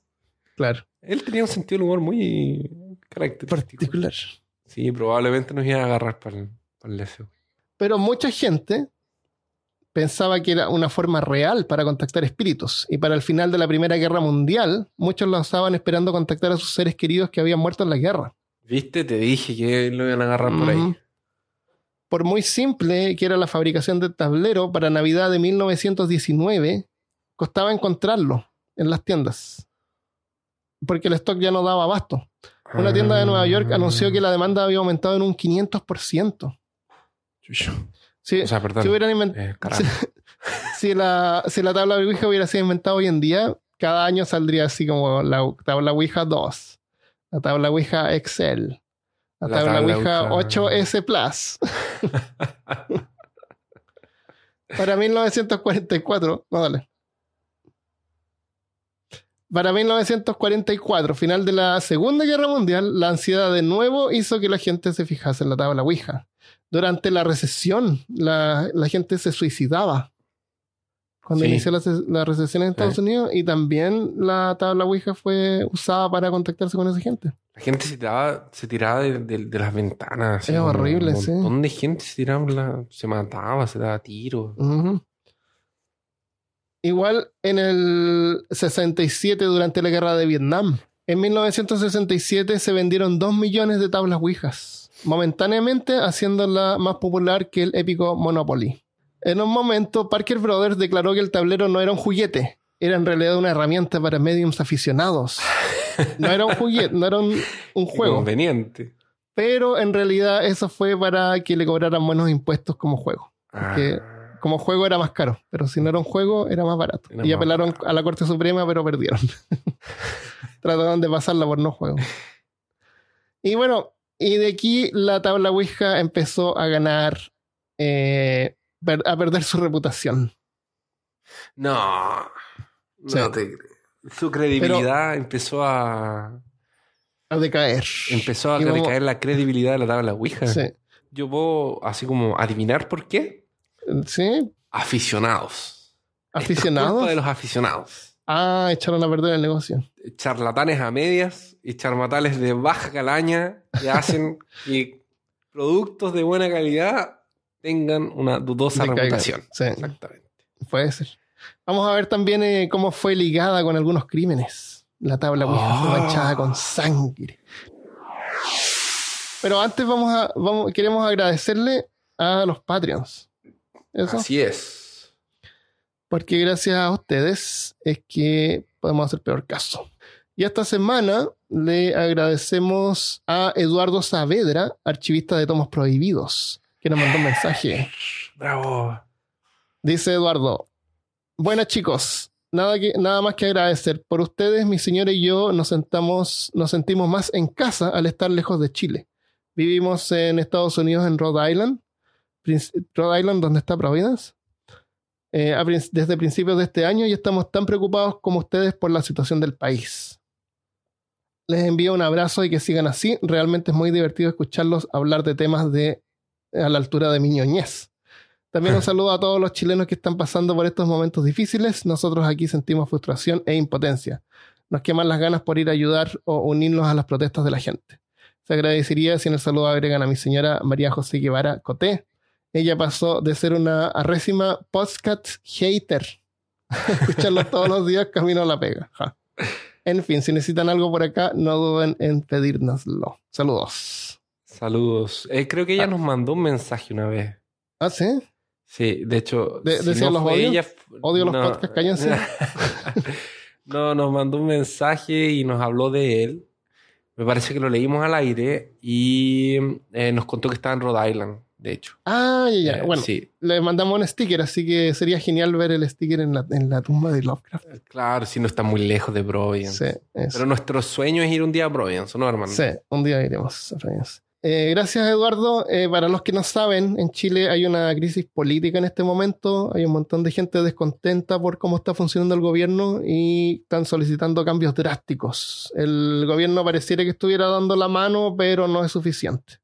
claro. Él tenía un sentido del humor muy característico. Particular. Sí, probablemente nos iba a agarrar para el, para el deseo. Pero mucha gente pensaba que era una forma real para contactar espíritus. Y para el final de la Primera Guerra Mundial, muchos lo usaban esperando contactar a sus seres queridos que habían muerto en la guerra. ¿Viste? Te dije que lo iban a agarrar por ahí. Por muy simple que era la fabricación del tablero, para Navidad de 1919 costaba encontrarlo en las tiendas. Porque el stock ya no daba abasto. Una tienda de Nueva York anunció que la demanda había aumentado en un 500%. Chucho. Sí, O sea, perdón. si hubieran. Eh, si la, si la tabla Ouija hubiera sido inventada hoy en día, cada año saldría así como la tabla Ouija 2, la tabla Ouija Excel, la, La tabla, tabla Ouija Ouija. 8S Plus. Para 1944, no dale. Para 1944, final de la Segunda Guerra Mundial, la ansiedad de nuevo hizo que la gente se fijase en la tabla Ouija. Durante la recesión, la, la gente se suicidaba. Cuando Sí. inició la, ce- la recesión en Estados Sí. Unidos, y también la tabla Ouija fue usada para contactarse con esa gente. La gente se tiraba, se tiraba de, de- de las ventanas. Es horrible, Un sí. montón de gente se tiraba, la- se mataba, se daba tiros. Igual en el 67, durante la guerra de Vietnam. En 1967 se vendieron 2 millones de tablas Ouijas, momentáneamente haciéndola más popular que el épico Monopoly. En un momento, Parker Brothers declaró que el tablero no era un juguete, era en realidad una herramienta para mediums aficionados. No era un juguete, no era un, un juego. Conveniente. Pero en realidad eso fue para que le cobraran buenos impuestos como juego. Ah, Como juego era más caro, pero si no era un juego era más barato. Era y más apelaron barato. a la Corte Suprema, pero perdieron. Trataron de pasarla por no juego. Y bueno, y de aquí la tabla Ouija empezó a ganar, eh, per- a perder su reputación. no. No Sí. te. Su credibilidad empezó a. A decaer. Empezó a Y decaer la credibilidad de la tabla Ouija. Sí. Yo puedo así como adivinar por qué. Sí. Aficionados. Esto es Aficionados. culpa de los aficionados. Ah, echaron a perder el negocio. Charlatanes a medias y charmatales de baja calaña que hacen que productos de buena calidad tengan una dudosa Decaigan. reputación. Sí, Exactamente. puede ser. Vamos a ver también eh, cómo fue ligada con algunos crímenes. La tabla Ouija fue Oh. manchada con sangre. Pero antes vamos a, vamos, queremos agradecerle a los Patreons. Eso. Así es. Porque gracias a ustedes es que podemos hacer peor caso. Y esta semana le agradecemos a Eduardo Saavedra, archivista de tomos prohibidos, que nos mandó un mensaje. Bravo. Dice Eduardo, buenas chicos, nada, que, nada más que agradecer. Por ustedes, mi señora y yo nos, sentamos, nos sentimos más en casa al estar lejos de Chile. Vivimos en Estados Unidos, en Rhode Island, Prince- Rhode Island, donde está Providence, eh, desde principios de este año y estamos tan preocupados como ustedes por la situación del país. Les envío un abrazo y que sigan así. Realmente es muy divertido escucharlos hablar de temas de a la altura de mi ñoñez. También un saludo a todos los chilenos que están pasando por estos momentos difíciles. Nosotros aquí sentimos frustración e impotencia. Nos queman las ganas por ir a ayudar o unirnos a las protestas de la gente. Se agradecería si en el saludo agregan a mi señora María José Guevara Coté. Ella pasó de ser una arrésima podcast hater. Escucharlo todos los días camino a la pega. Ja. En fin, si necesitan algo por acá, no duden en pedírnoslo. Saludos. Saludos. Eh, creo que ella Ah. nos mandó un mensaje una vez. ¿Ah, sí? Sí, de hecho. De- si decía, no ¿los ella, Odio los podcasts, cállense. no, nos mandó un mensaje y nos habló de él. Me parece que lo leímos al aire y eh, nos contó que estaba en Rhode Island, de hecho. Ah, ya, ya. Eh, Bueno, Sí, le mandamos un sticker, así que sería genial ver el sticker en la, en la tumba de Lovecraft. claro, si no está muy lejos de Providence. Sí, eso. Pero nuestro sueño es ir un día a Providence, ¿no, hermano? Sí, un día iremos. a Providence. Eh, gracias, Eduardo. Eh, para los que no saben, en Chile hay una crisis política en este momento. Hay un montón de gente descontenta por cómo está funcionando el gobierno y están solicitando cambios drásticos. El gobierno pareciera que estuviera dando la mano, pero no es suficiente.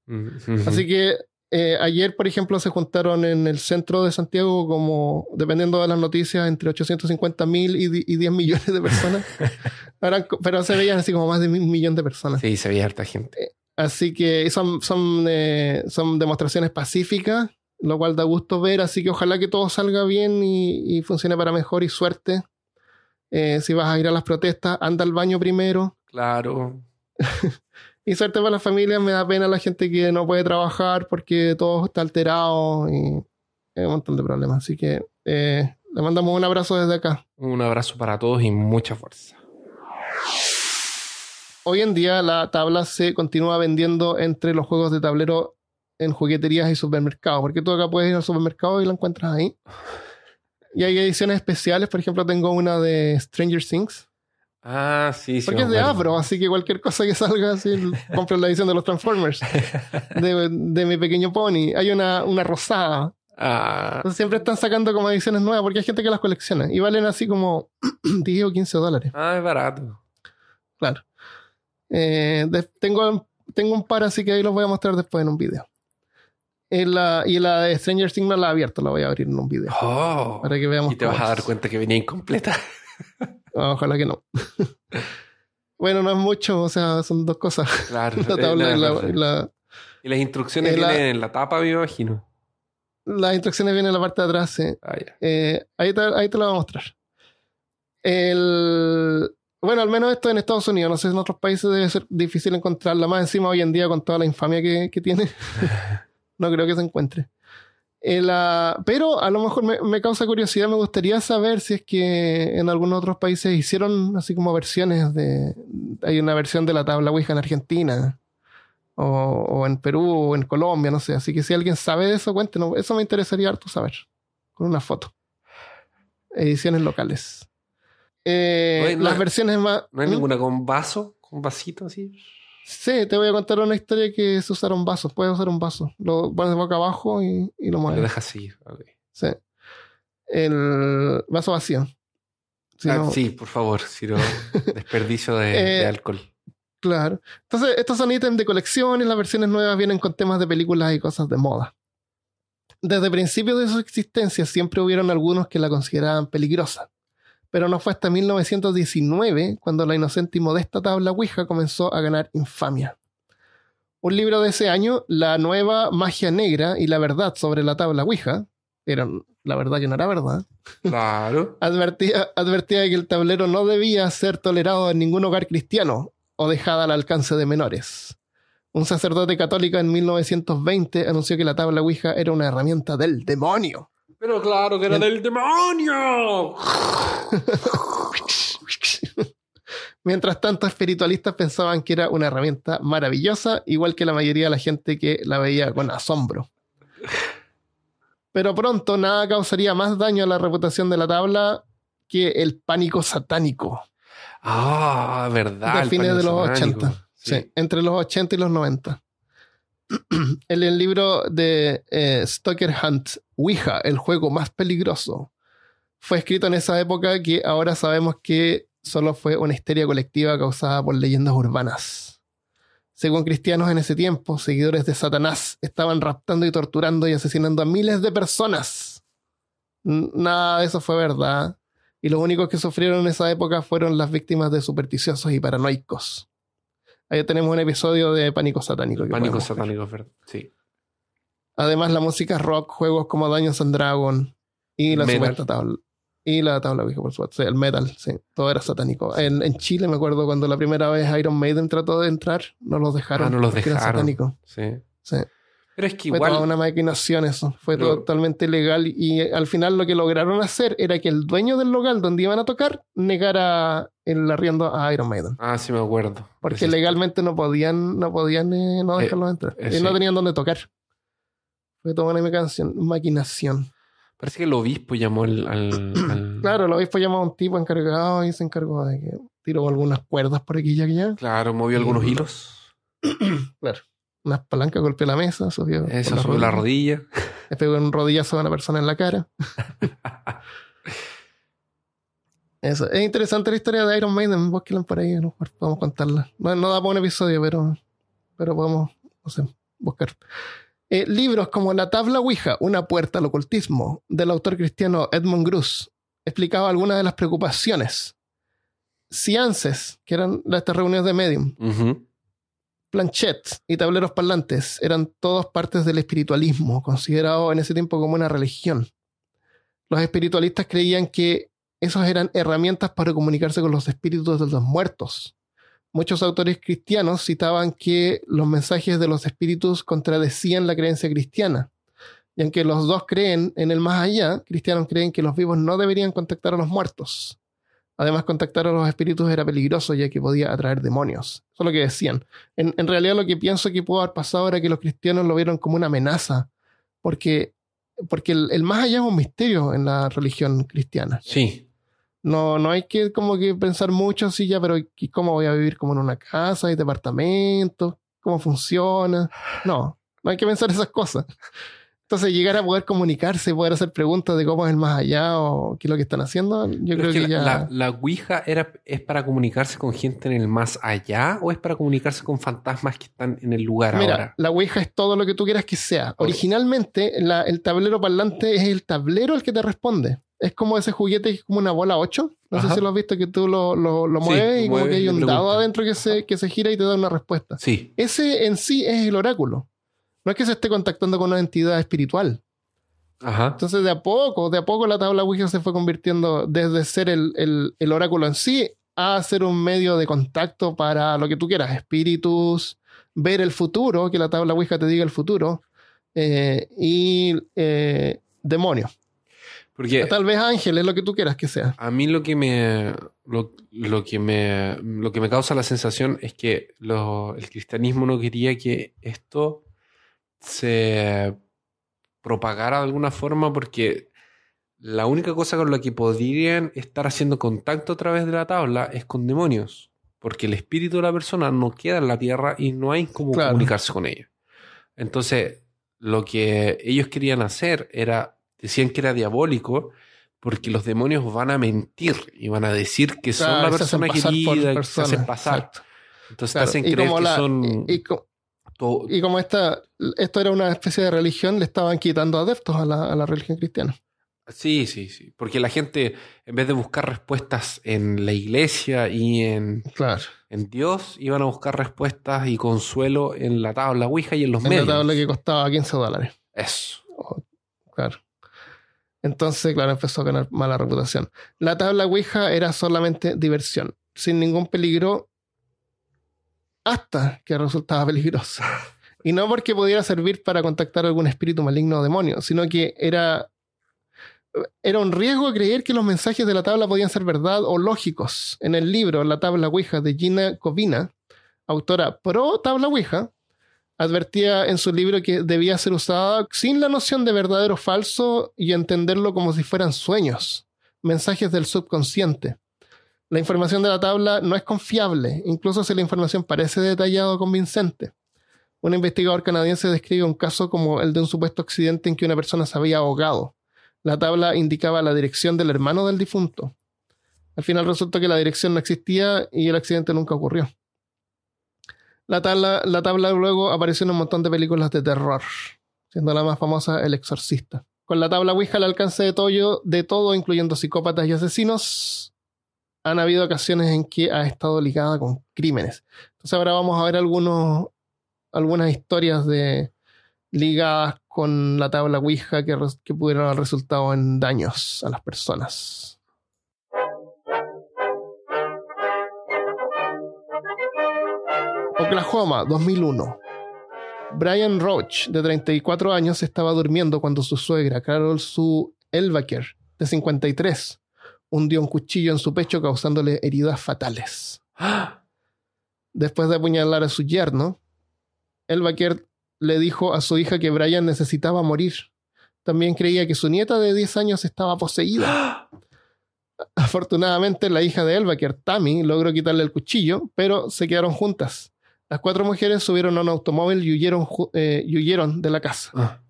Así que eh, ayer, por ejemplo, se juntaron en el centro de Santiago como, dependiendo de las noticias, entre 850 mil y, di- y 10 millones de personas. Co- pero se veían así como más de un millón de personas. Sí, se veía harta gente. Así que son, son, eh, son demostraciones pacíficas, lo cual da gusto ver. Así que ojalá que todo salga bien y, y funcione para mejor y suerte. Eh, si vas a ir a las protestas, anda al baño primero. Claro. Y suerte para las familias, me da pena la gente que no puede trabajar porque todo está alterado y hay un montón de problemas. Así que eh, le mandamos un abrazo desde acá. Un abrazo para todos y mucha fuerza. Hoy en día la tabla se continúa vendiendo entre los juegos de tablero en jugueterías y supermercados, porque tú acá puedes ir al supermercado y la encuentras ahí. Y hay ediciones especiales, por ejemplo, tengo una de Stranger Things, Ah, sí, sí. porque es de. Afro, así que cualquier cosa que salga, así, compro la edición de los Transformers, de, de mi pequeño pony. Hay una, una rosada, Ah, Entonces siempre están sacando como ediciones nuevas porque hay gente que las colecciona y valen así como 10 o 15 dólares. ah, es barato. Claro. Eh, de- tengo, tengo un par así que ahí los voy a mostrar después en un video. En la- y la de Stranger Things no la he abierto, la voy a abrir en un video. Oh. Para que veamos. Y te vas a dar cuenta que venía incompleta. Ah, Ojalá que no. bueno, no es mucho, o sea, son dos cosas. Claro. La tabla eh, y la- no, y la- Y las instrucciones Eh, vienen en la tapa, me imagino. las instrucciones vienen en la parte de atrás. Ah. Eh, ahí, te, ahí te lo voy a mostrar. El, bueno, al menos esto en Estados Unidos. No sé, en otros países debe ser difícil encontrarla. Más encima hoy en día con toda la infamia que, que tiene. no creo que se encuentre. El, ah, pero a lo mejor me, me causa curiosidad. Me gustaría saber si es que en algunos otros países hicieron así como versiones de... Hay una versión de la tabla Ouija en Argentina. O, o en Perú o en Colombia, no sé. Así que si alguien sabe de eso, cuéntenos. Eso me interesaría harto saber. Con una foto. Ediciones locales. Eh, No las versiones más. ¿No hay ¿Mm? ninguna con vaso? ¿Con vasito así? Sí, te voy a contar una historia que se usaron vasos. Puedes usar un vaso. Lo pones boca abajo y, y lo Lo mueves. dejas seguir. ok. Sí. El vaso vacío. Si Ah, no- Sí, por favor. Si no, desperdicio de, Eh, de alcohol. Claro. Entonces, estos son ítems de colección y las versiones nuevas vienen con temas de películas y cosas de moda. Desde principios de su existencia siempre hubieron algunos que la consideraban peligrosa. Pero no fue hasta 1919 cuando la inocente y modesta tabla Ouija comenzó a ganar infamia. Un libro de ese año, La nueva magia negra y la verdad sobre la tabla Ouija, eran la verdad que no era verdad, Claro. advertía, advertía que el tablero no debía ser tolerado en ningún hogar cristiano o dejada al alcance de menores. Un sacerdote católico en 1920 anunció que la tabla Ouija era una herramienta del demonio. Pero claro que era del demonio. Mientras tanto, espiritualistas pensaban que era una herramienta maravillosa, igual que la mayoría de la gente que la veía con asombro. Pero pronto nada causaría más daño a la reputación de la tabla que el pánico satánico Ah, verdad. de fines de los satánico. 80. Sí. entre los 80 y los 90. en el libro de eh, Stoker Hunt, Ouija, el juego más peligroso, fue escrito en esa época que ahora sabemos que solo fue una histeria colectiva causada por leyendas urbanas. Según cristianos en ese tiempo, seguidores de Satanás estaban raptando y torturando y asesinando a miles de personas. Nada de eso fue verdad. Y los únicos que sufrieron en esa época fueron las víctimas de supersticiosos y paranoicos. Ahí tenemos un episodio de Pánico Satánico. Pánico ver. satánico, es verdad. Sí. Además, la música rock, juegos como Dungeons and Dragon y la supuesta tabla. Y la tabla vieja, por supuesto. Sí, el metal, sí. Todo era satánico. En, en Chile me acuerdo cuando la primera vez Iron Maiden trató de entrar, no los dejaron. Ah, no los era dejaron. satánico. Sí. Sí. Pero es que Fue toda igual. una maquinación eso. Fue Pero- totalmente ilegal. Y al final lo que lograron hacer era que el dueño del local donde iban a tocar negara el arriendo a Iron Maiden. Ah, sí me acuerdo. Porque legalmente no podían, no podían eh, no Eh, dejarlos entrar. eh, y no tenían dónde tocar. Fue toda una maquinación. Parece que el obispo llamó al. al- al- Claro, el obispo llamó a un tipo encargado y se encargó de que tiró algunas cuerdas por aquí y allá. Claro, movió algunos hilos. Claro. Unas palancas, golpeó la mesa, subió. Eso la sobre la rodilla. Le pegó un rodillazo a una persona en la cara. Eso. Es interesante la historia de Iron Maiden. Búsquenla por ahí, a lo mejor podemos contarla. No, no da para un episodio, pero, pero podemos, no sé, buscar. Eh, libros como La tabla Ouija, una puerta al ocultismo, del autor cristiano Edmund Gruss, explicaba algunas de las preocupaciones. Ciances, que eran las- estas reuniones de medium. Planchettes y tableros parlantes eran todas partes del espiritualismo, considerado en ese tiempo como una religión. Los espiritualistas creían que esos eran herramientas para comunicarse con los espíritus de los muertos. Muchos autores cristianos citaban que los mensajes de los espíritus contradecían la creencia cristiana. Y aunque los dos creen en el más allá, cristianos creen que los vivos no deberían contactar a los muertos. Además, contactar a los espíritus era peligroso ya que podía atraer demonios. Eso es lo que decían. En, en realidad lo que pienso que pudo haber pasado era que los cristianos lo vieron como una amenaza, porque, porque el, el más allá es un misterio en la religión cristiana. Sí. No, no hay que como que pensar mucho así ya, pero ¿y ¿cómo voy a vivir como en una casa, hay departamentos? ¿Cómo funciona? No, no hay que pensar esas cosas. Entonces llegar a poder comunicarse, poder hacer preguntas de cómo es el más allá o qué es lo que están haciendo, yo Pero creo es que, que ya... la, la, Ouija era, es para comunicarse con gente en el más allá o es para comunicarse con fantasmas que están en el lugar Mira, ahora. la Ouija es todo lo que tú quieras que sea. Originalmente, la- el tablero parlante es el tablero el que te responde. Es como ese juguete que es como una bola 8. No Ajá. sé si lo has visto, que tú lo, lo, mueves y como que hay un dado adentro que se, que se gira y te da una respuesta. Sí. Ese en sí es el oráculo. No es que se esté contactando con una entidad espiritual. Ajá. Entonces, de a poco, de a poco la tabla Ouija se fue convirtiendo desde ser el, el- el oráculo en sí a ser un medio de contacto para lo que tú quieras, espíritus, ver el futuro, que la tabla Ouija te diga el futuro, eh, y eh, demonios. Porque Tal vez ángeles, lo que tú quieras que sea. a mí lo que me lo, lo que me lo que me causa la sensación es que lo- el cristianismo no quería que esto se propagara de alguna forma porque la única cosa con la que podrían estar haciendo contacto a través de la tabla es con demonios, porque el espíritu de la persona no queda en la tierra y no hay cómo Claro. comunicarse con ella. Entonces, lo que ellos querían hacer era, decían que era diabólico, porque los demonios van a mentir y van a decir que son la persona querida, que se hacen pasar. Exacto. Entonces te hacen creer que son... y- y Y como esta, esto era una especie de religión, le estaban quitando adeptos a la, a la religión cristiana. Sí, sí, sí. Porque la gente, en vez de buscar respuestas en la iglesia y en, Claro. en Dios, iban a buscar respuestas y consuelo en la tabla Ouija y en los En medios. la tabla que costaba 15 dólares. Eso. Oh, claro. Entonces, claro, empezó a ganar mala reputación. La tabla Ouija era solamente diversión, sin ningún peligro, hasta que resultaba peligrosa. Y no porque pudiera servir para contactar algún espíritu maligno o demonio, sino que era, era un riesgo creer que los mensajes de la tabla podían ser verdad o lógicos. En el libro La tabla Ouija de Gina Covina, autora pro tabla Ouija, advertía en su libro que debía ser usada sin la noción de verdadero o falso y entenderlo como si fueran sueños, mensajes del subconsciente. La información de la tabla no es confiable, incluso si la información parece detallada o convincente. Un investigador canadiense describe un caso como el de un supuesto accidente en que una persona se había ahogado. La tabla indicaba la dirección del hermano del difunto. Al final resultó que la dirección no existía y el accidente nunca ocurrió. La tabla, la tabla luego apareció en un montón de películas de terror, siendo la más famosa El Exorcista. Con la tabla Ouija al alcance de todo, de todo, incluyendo psicópatas y asesinos, han habido ocasiones en que ha estado ligada con crímenes. Entonces ahora vamos a ver algunos, algunas historias de ligadas con la tabla Ouija que, pudieron haber resultado en daños a las personas. Oklahoma, 2001. Brian Roach, de 34 años, estaba durmiendo cuando su suegra, Carol Sue Elvaker, de 53, hundió un cuchillo en su pecho causándole heridas fatales. Después de apuñalar a su yerno, Elvaker le dijo a su hija que Brian necesitaba morir. También creía que su nieta de 10 años estaba poseída. Afortunadamente, la hija de Elvaker, Tammy, logró quitarle el cuchillo, pero se quedaron juntas. Las cuatro mujeres subieron a un automóvil y huyeron, eh, de la casa. Ah.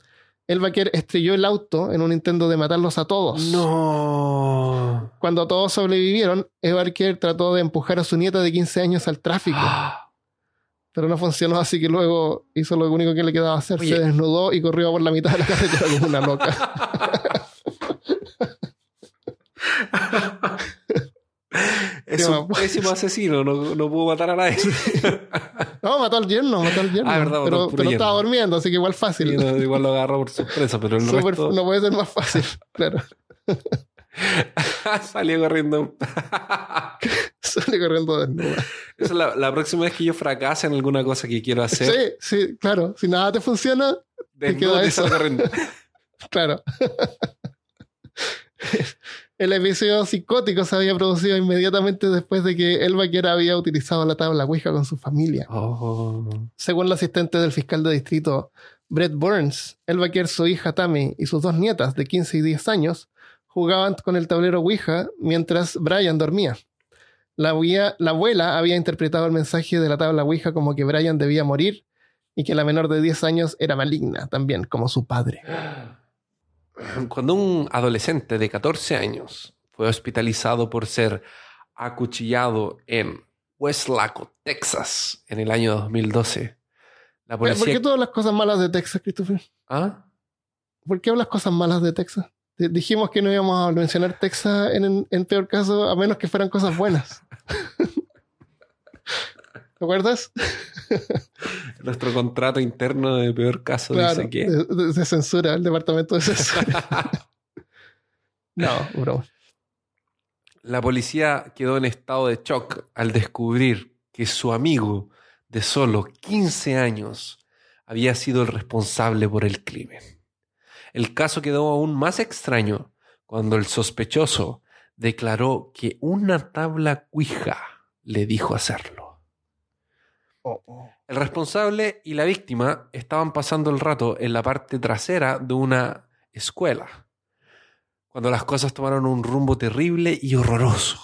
Elvaker estrelló el auto en un intento de matarlos a todos. No. Cuando todos sobrevivieron, Elvaker trató de empujar a su nieta de 15 años al tráfico. Pero no funcionó, así que luego hizo lo único que le quedaba hacer. Oye. Se desnudó y corrió por la mitad de la carretera como una loca. Es un pésimo asesino, no, no pudo matar a nadie. No, mató al yerno, mató al yerno. Ah, verdad, pero pero yerno. estaba durmiendo, así que igual fácil. No, igual lo agarró por sorpresa, pero el resto No puede ser más fácil, claro. salió corriendo. Sale corriendo desnuda. Esa es la, la próxima vez que yo fracase en alguna cosa que quiero hacer, Sí, sí, claro. Si nada te funciona, te queda eso. corriendo. claro. El episodio psicótico se había producido inmediatamente después de que el vaquero había utilizado la tabla Ouija con su familia. Oh. Según el asistente del fiscal de distrito Brett Burns, el vaquero, su hija Tammy y sus dos nietas de 15 y 10 años jugaban con el tablero Ouija mientras Brian dormía. La, abuela- la abuela había interpretado el mensaje de la tabla Ouija como que Brian debía morir y que la menor de 10 años era maligna también, como su padre. Cuando un adolescente de 14 años fue hospitalizado por ser acuchillado en Westlaco, Texas, en el año 2012, la ¿Por policía... qué tú hablas cosas malas de Texas, Christopher? ¿Ah? ¿Por qué hablas cosas malas de Texas? Te- Dijimos que no íbamos a mencionar Texas en, en peor caso, a menos que fueran cosas buenas. ¿Te acuerdas? Nuestro contrato interno de peor caso Claro, dice que... de, de- de censura, el departamento de censura. no, broma. La policía quedó en estado de shock al descubrir que su amigo de solo 15 años había sido el responsable por el crimen. El caso quedó aún más extraño cuando el sospechoso declaró que una tabla cuija le dijo hacerlo. Oh, oh. El responsable y la víctima estaban pasando el rato en la parte trasera de una escuela, cuando las cosas tomaron un rumbo terrible y horroroso.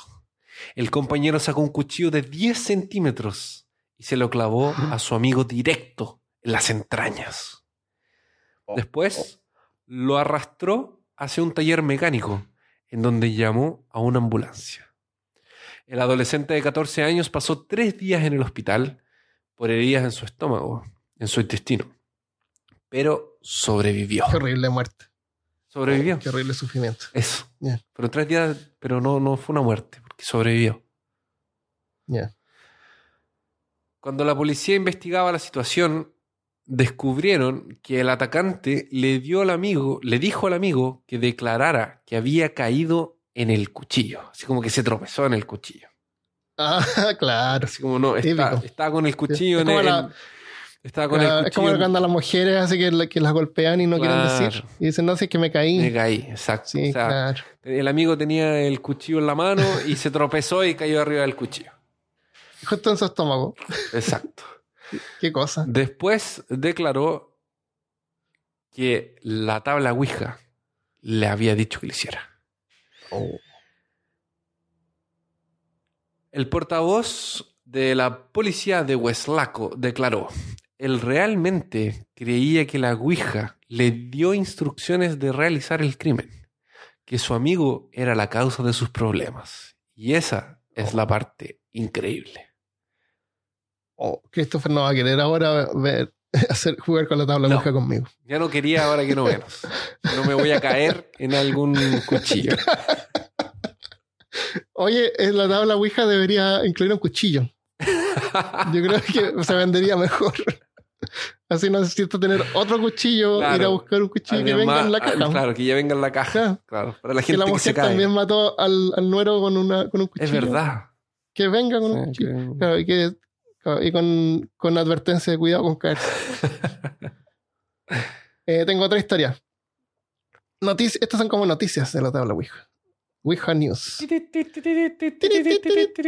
El compañero sacó un cuchillo de 10 centímetros y se lo clavó a su amigo directo en las entrañas. Después lo arrastró hacia un taller mecánico, en donde llamó a una ambulancia. El adolescente de 14 años pasó tres días en el hospital por heridas en su estómago, en su intestino. Pero sobrevivió. Qué horrible muerte. Sobrevivió. Qué horrible sufrimiento. Eso. Pero tres días, pero no, no fue una muerte, porque sobrevivió. Ya. Cuando la policía investigaba la situación, descubrieron que el atacante le dio al amigo, le dijo al amigo que declarara que había caído en el cuchillo, así como que se tropezó en el cuchillo. Ah, claro. Así como no, está, con el cuchillo Es en el. la- estaba con Ah, el es como cuchillo. cuando las mujeres así que, la- que las golpean y no quieren Claro. decir. Y dicen, no sé, es que me caí. Me caí, exacto. Sí, O sea, claro. El amigo tenía el cuchillo en la mano y se tropezó y cayó arriba del cuchillo. Justo en su estómago. Exacto. Qué cosa. Después declaró que la tabla Ouija le había dicho que lo hiciera. El portavoz de la policía de Hueslaco declaró, él realmente creía que la Ouija le dio instrucciones de realizar el crimen, que su amigo era la causa de sus problemas. Y esa es la parte increíble. Oh, Christopher no va a querer ahora ver, hacer, jugar con la tabla No. Ouija conmigo. Ya no quería ahora que no menos. No me voy a caer en algún cuchillo. Oye, en la tabla Ouija debería incluir un cuchillo. Yo creo que se vendería mejor. Así no necesito tener otro cuchillo, Claro. ir a buscar un cuchillo que venga en la caja. Claro, que ya venga en la caja. Claro. Claro, para la que gente la que, mujer se cae. también mató al, al nuero con, una, con un cuchillo. Es verdad. Que venga con un cuchillo. que- Claro, y que, y con, con advertencia de cuidado con caerse. Eh, tengo otra historia. Noticias, estas son como noticias de la tabla Ouija. Ouija News.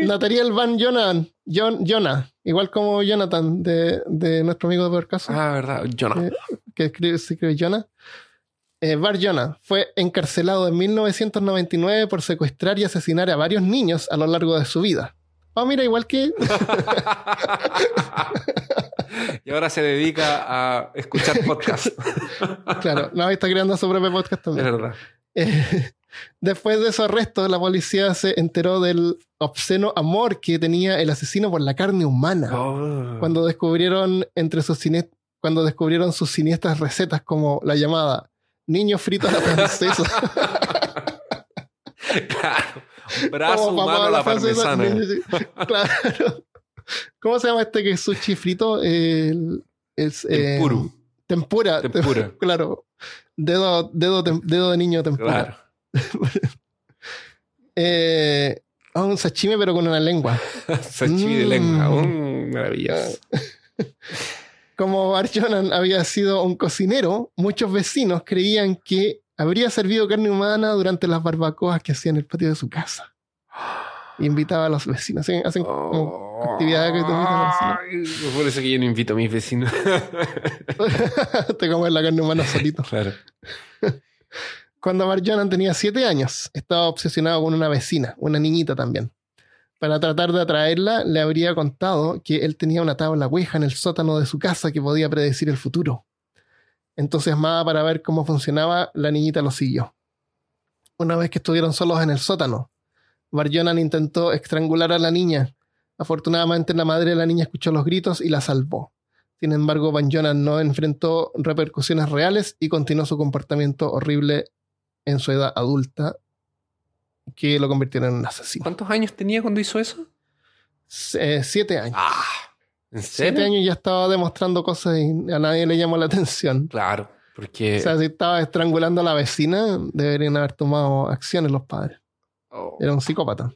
Natariel Van Jonan, Jon- Jonah, igual como Jonathan de, de nuestro amigo de Peor Caso, Ah, verdad. Eh, que escribe, se escribe Jonah. Eh, Bar Jonah fue encarcelado en 1999 por secuestrar y asesinar a varios niños a lo largo de su vida. Oh, mira, igual que y ahora se dedica a escuchar podcasts. Claro, no, está creando su propio podcast es también. verdad. Eh, después de su arresto, la policía se enteró del obsceno amor que tenía el asesino por la carne humana. Oh. Cuando descubrieron entre sus cuando descubrieron sus siniestras recetas como la llamada niño frito a la francesa. Claro. Brazo Como humano a la francesa, parmesana. Claro. ¿Cómo se llama este que es sushi frito? El, es, eh, tempura. Tempura. Claro. Dedo, dedo, tem- dedo de niño tempura. Claro. Eh, ah, un sashimi pero con una lengua. Sashimi de lengua. Mm, maravilloso. Como Arjonan había sido un cocinero, muchos vecinos creían que habría servido carne humana durante las barbacoas que hacía en el patio de su casa. Invitaba a los vecinos. Hacen, hacen como actividades que Ay, Por eso que yo no invito a mis vecinos. vecinos. Te comes la carne humana solito. claro. Cuando Barjonan tenía siete años, estaba obsesionado con una vecina, una niñita también. Para tratar de atraerla, le habría contado que él tenía una tabla Ouija en el sótano de su casa que podía predecir el futuro. Entusiasmada para ver cómo funcionaba, la niñita lo siguió. Una vez que estuvieron solos en el sótano, Barjonan intentó estrangular a la niña. Afortunadamente, la madre de la niña escuchó los gritos y la salvó. Sin embargo, Van Jonan no enfrentó repercusiones reales y continuó su comportamiento horrible en su edad adulta, que lo convirtieron en un asesino. ¿Cuántos años tenía cuando hizo eso? Eh, siete años. Ah, ¿en siete años ya estaba demostrando cosas y a nadie le llamó la atención. Claro, porque O sea, si estaba estrangulando a la vecina, deberían haber tomado acciones los padres. oh, Era un psicópata.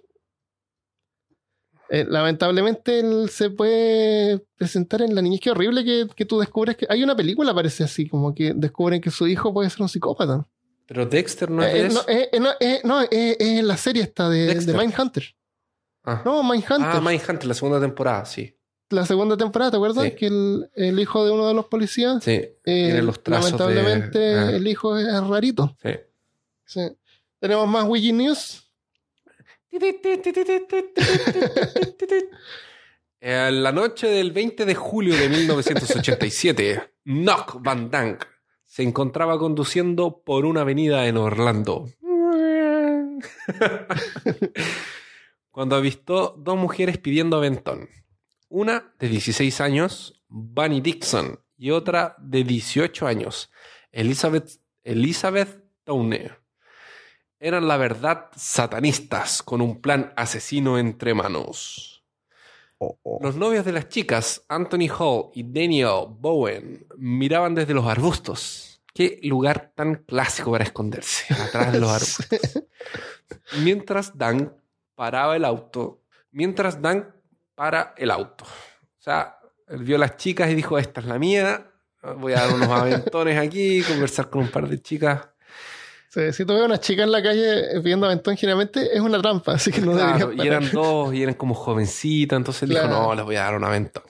Eh, lamentablemente él se puede presentar en la niñez. Qué horrible que, que tú descubres que... Hay una película, parece así, como que descubren que su hijo puede ser un psicópata. Pero Dexter no es Eh, no, eso. eh, eh, no, eh, no, es la serie esta de, de Mindhunter. Ah. No, Mindhunter. Ah, Mindhunter, la segunda temporada, sí. La segunda temporada, ¿te acuerdas? Sí. Que el, el hijo de uno de los policías, Sí, tiene los trazos lamentablemente, de... ah, el hijo es rarito. sí. Sí. Tenemos más Wiki News. En la noche del 20 de julio de 1987, Nock Van Dank se encontraba conduciendo por una avenida en Orlando. Cuando avistó dos mujeres pidiendo aventón. Una de 16 años, Bunny Dixon, y otra de 18 años, Elizabeth, Elizabeth. Eran la verdad satanistas con un plan asesino entre manos. Oh, oh. Los novios de las chicas, Anthony Hall y Daniel Bowen, miraban desde los arbustos. Qué lugar tan clásico para esconderse, atrás de los arbustos. Mientras Dan paraba el auto, mientras Dan para el auto. O sea, él vio a las chicas y dijo, esta es la mía, voy a dar unos aventones aquí, conversar con un par de chicas. Sí, si tú ves a una chica en la calle viendo aventón, generalmente es una trampa, así que no Claro, deberías y eran dos, y eran como jovencitas, entonces él dijo, Claro. no, les voy a dar un aventón.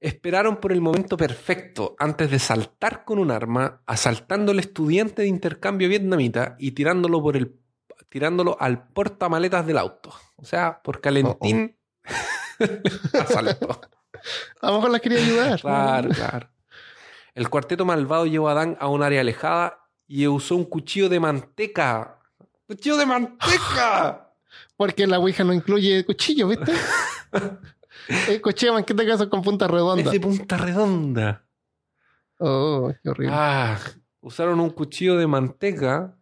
Esperaron por el momento perfecto antes de saltar con un arma, asaltando al estudiante de intercambio vietnamita y tirándolo por el tirándolo al portamaletas del auto. O sea, por calentín asaltó. A lo mejor las quería ayudar. Claro, claro. El cuarteto malvado llevó a Dan a un área alejada y usó un cuchillo de manteca. ¡Cuchillo de manteca! Porque la Ouija no incluye cuchillo, ¿viste? El cuchillo en este caso con punta redonda. Es de punta redonda. Oh, qué horrible. Ah, usaron un cuchillo de manteca.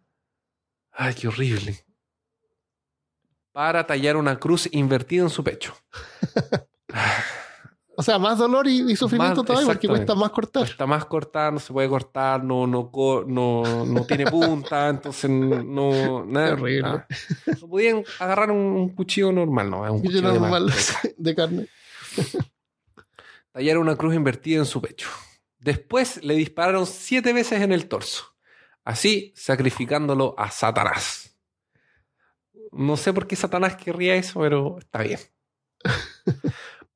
Ay, qué horrible. Para tallar una cruz invertida en su pecho. O sea, más dolor y, y sufrimiento Más- todavía porque cuesta más cortar. Está más cortada, no se puede cortar, no, no, co- no, no tiene punta, entonces no. Nada, horrible. nada. No podían agarrar un, un cuchillo normal, no, es un Cuchillo cuchillo de normal manteca. de carne. Tallar una cruz invertida en su pecho. Después le dispararon siete veces en el torso, así sacrificándolo a Satanás. No sé por qué Satanás querría eso, pero está bien.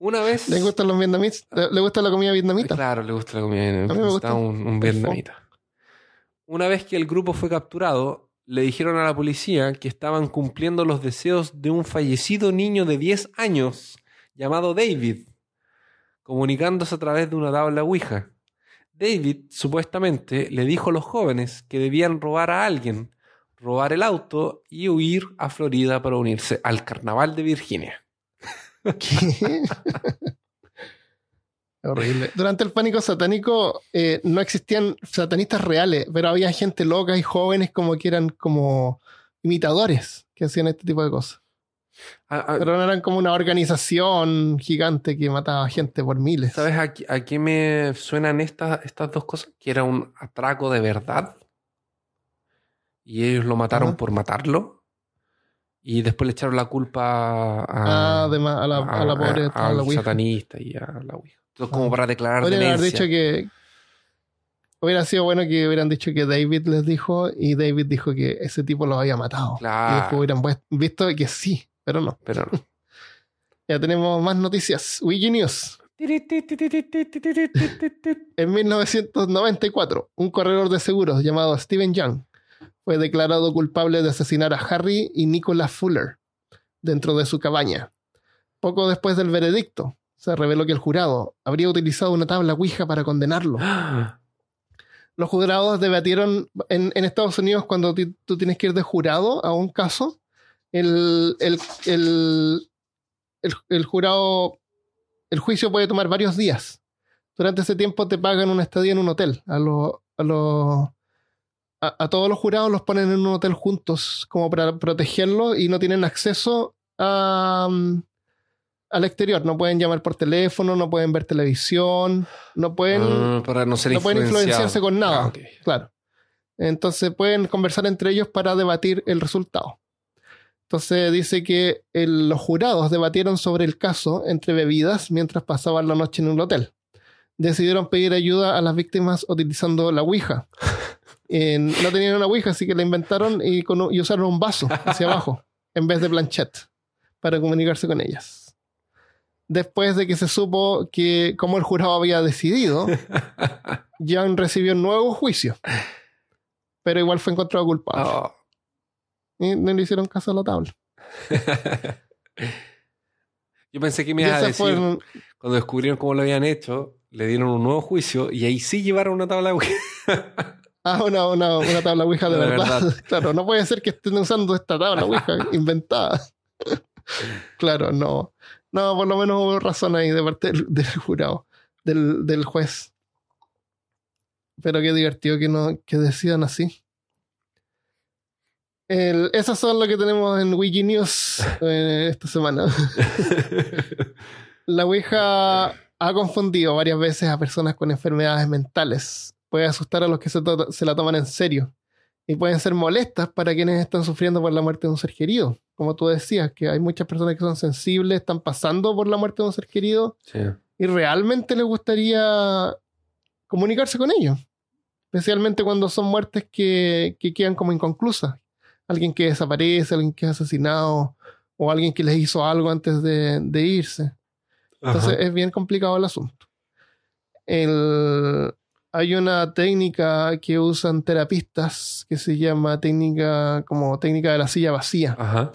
Una vez. ¿Le gustan los vietnamitas? ¿Le, le gusta la comida vietnamita? Claro, le gusta la comida. mí me gusta. un, un vietnamita. Una vez que el grupo fue capturado, le dijeron a la policía que estaban cumpliendo los deseos de un fallecido niño de 10 años llamado David, comunicándose a través de una tabla Ouija. David supuestamente le dijo a los jóvenes que debían robar a alguien, robar el auto y huir a Florida para unirse al carnaval de Virginia. ¿Qué? Horrible. Durante el pánico satánico eh, no existían satanistas reales, pero había gente loca y jóvenes como que eran como imitadores que hacían este tipo de cosas. Ah, ah, Pero no eran como una organización gigante que mataba gente por miles. ¿Sabes a, qué- a qué me suenan estas, estas dos cosas? Que era un atraco de verdad. Y ellos lo mataron por matarlo. Y después le echaron la culpa a, Ah, además, a la, a la pobre, a, al la Ouija. satanista y a la Ouija. Entonces, como Ah. para declarar Podrían haber dicho que. Hubiera sido bueno que hubieran dicho que David les dijo y David dijo que ese tipo los había matado. Claro. Y después hubieran visto que sí, pero no. Pero no. Ya tenemos más noticias. Wikinews. En 1994, un corredor de seguros llamado Steven Young fue declarado culpable de asesinar a Harry y Nicholas Fuller dentro de su cabaña. Poco después del veredicto, se reveló que el jurado habría utilizado una tabla Ouija para condenarlo. Los jurados debatieron en, en Estados Unidos cuando tú tienes que ir de jurado a un caso, el, el, el, el, jurado, el juicio puede tomar varios días. Durante ese tiempo te pagan una estadía en un hotel. A, los a, los- a, a todos los jurados los ponen en un hotel juntos como para protegerlos y no tienen acceso a, mm, al exterior. No pueden llamar por teléfono, no pueden ver televisión, no pueden... Ah, para no ser no pueden influenciarse con nada. Ah. Claro. Entonces pueden conversar entre ellos para debatir el resultado. Entonces dice que el- los jurados debatieron sobre el caso entre bebidas mientras pasaban la noche en un hotel. Decidieron pedir ayuda a las víctimas utilizando la Ouija. Eh, no tenían una Ouija, así que la inventaron y, con y usaron un vaso hacia abajo en vez de planchette para comunicarse con ellas. Después de que se supo que como el jurado había decidido, Young recibió un nuevo juicio, pero igual fue encontrado culpable. Oh. Y no le hicieron caso a la tabla. Yo pensé que me Y ibas a decir, cuando descubrieron cómo lo habían hecho, le dieron un nuevo juicio y ahí sí llevaron una tabla de. Ah, una, una, una tabla Ouija de, De verdad. verdad. claro, no puede ser que estén usando esta tabla Ouija inventada. claro, no. No, por lo menos hubo razón ahí de parte del, del jurado, del, del juez. Pero qué divertido que, no, que decidan así. El, esas son lo que tenemos en Wikinews eh, esta semana. la Ouija ha confundido varias veces a personas con enfermedades mentales. Puede asustar a los que se, se la toman en serio. Y pueden ser molestas para quienes están sufriendo por la muerte de un ser querido. Como tú decías, que hay muchas personas que son sensibles, están pasando por la muerte de un ser querido. Sí. y realmente les gustaría comunicarse con ellos. Especialmente cuando son muertes que, que quedan como inconclusas. Alguien que desaparece, alguien que es asesinado o alguien que les hizo algo antes de, de irse. Entonces Ajá. es bien complicado el asunto. El- hay una técnica que usan terapistas que se llama técnica como técnica de la silla vacía Ajá.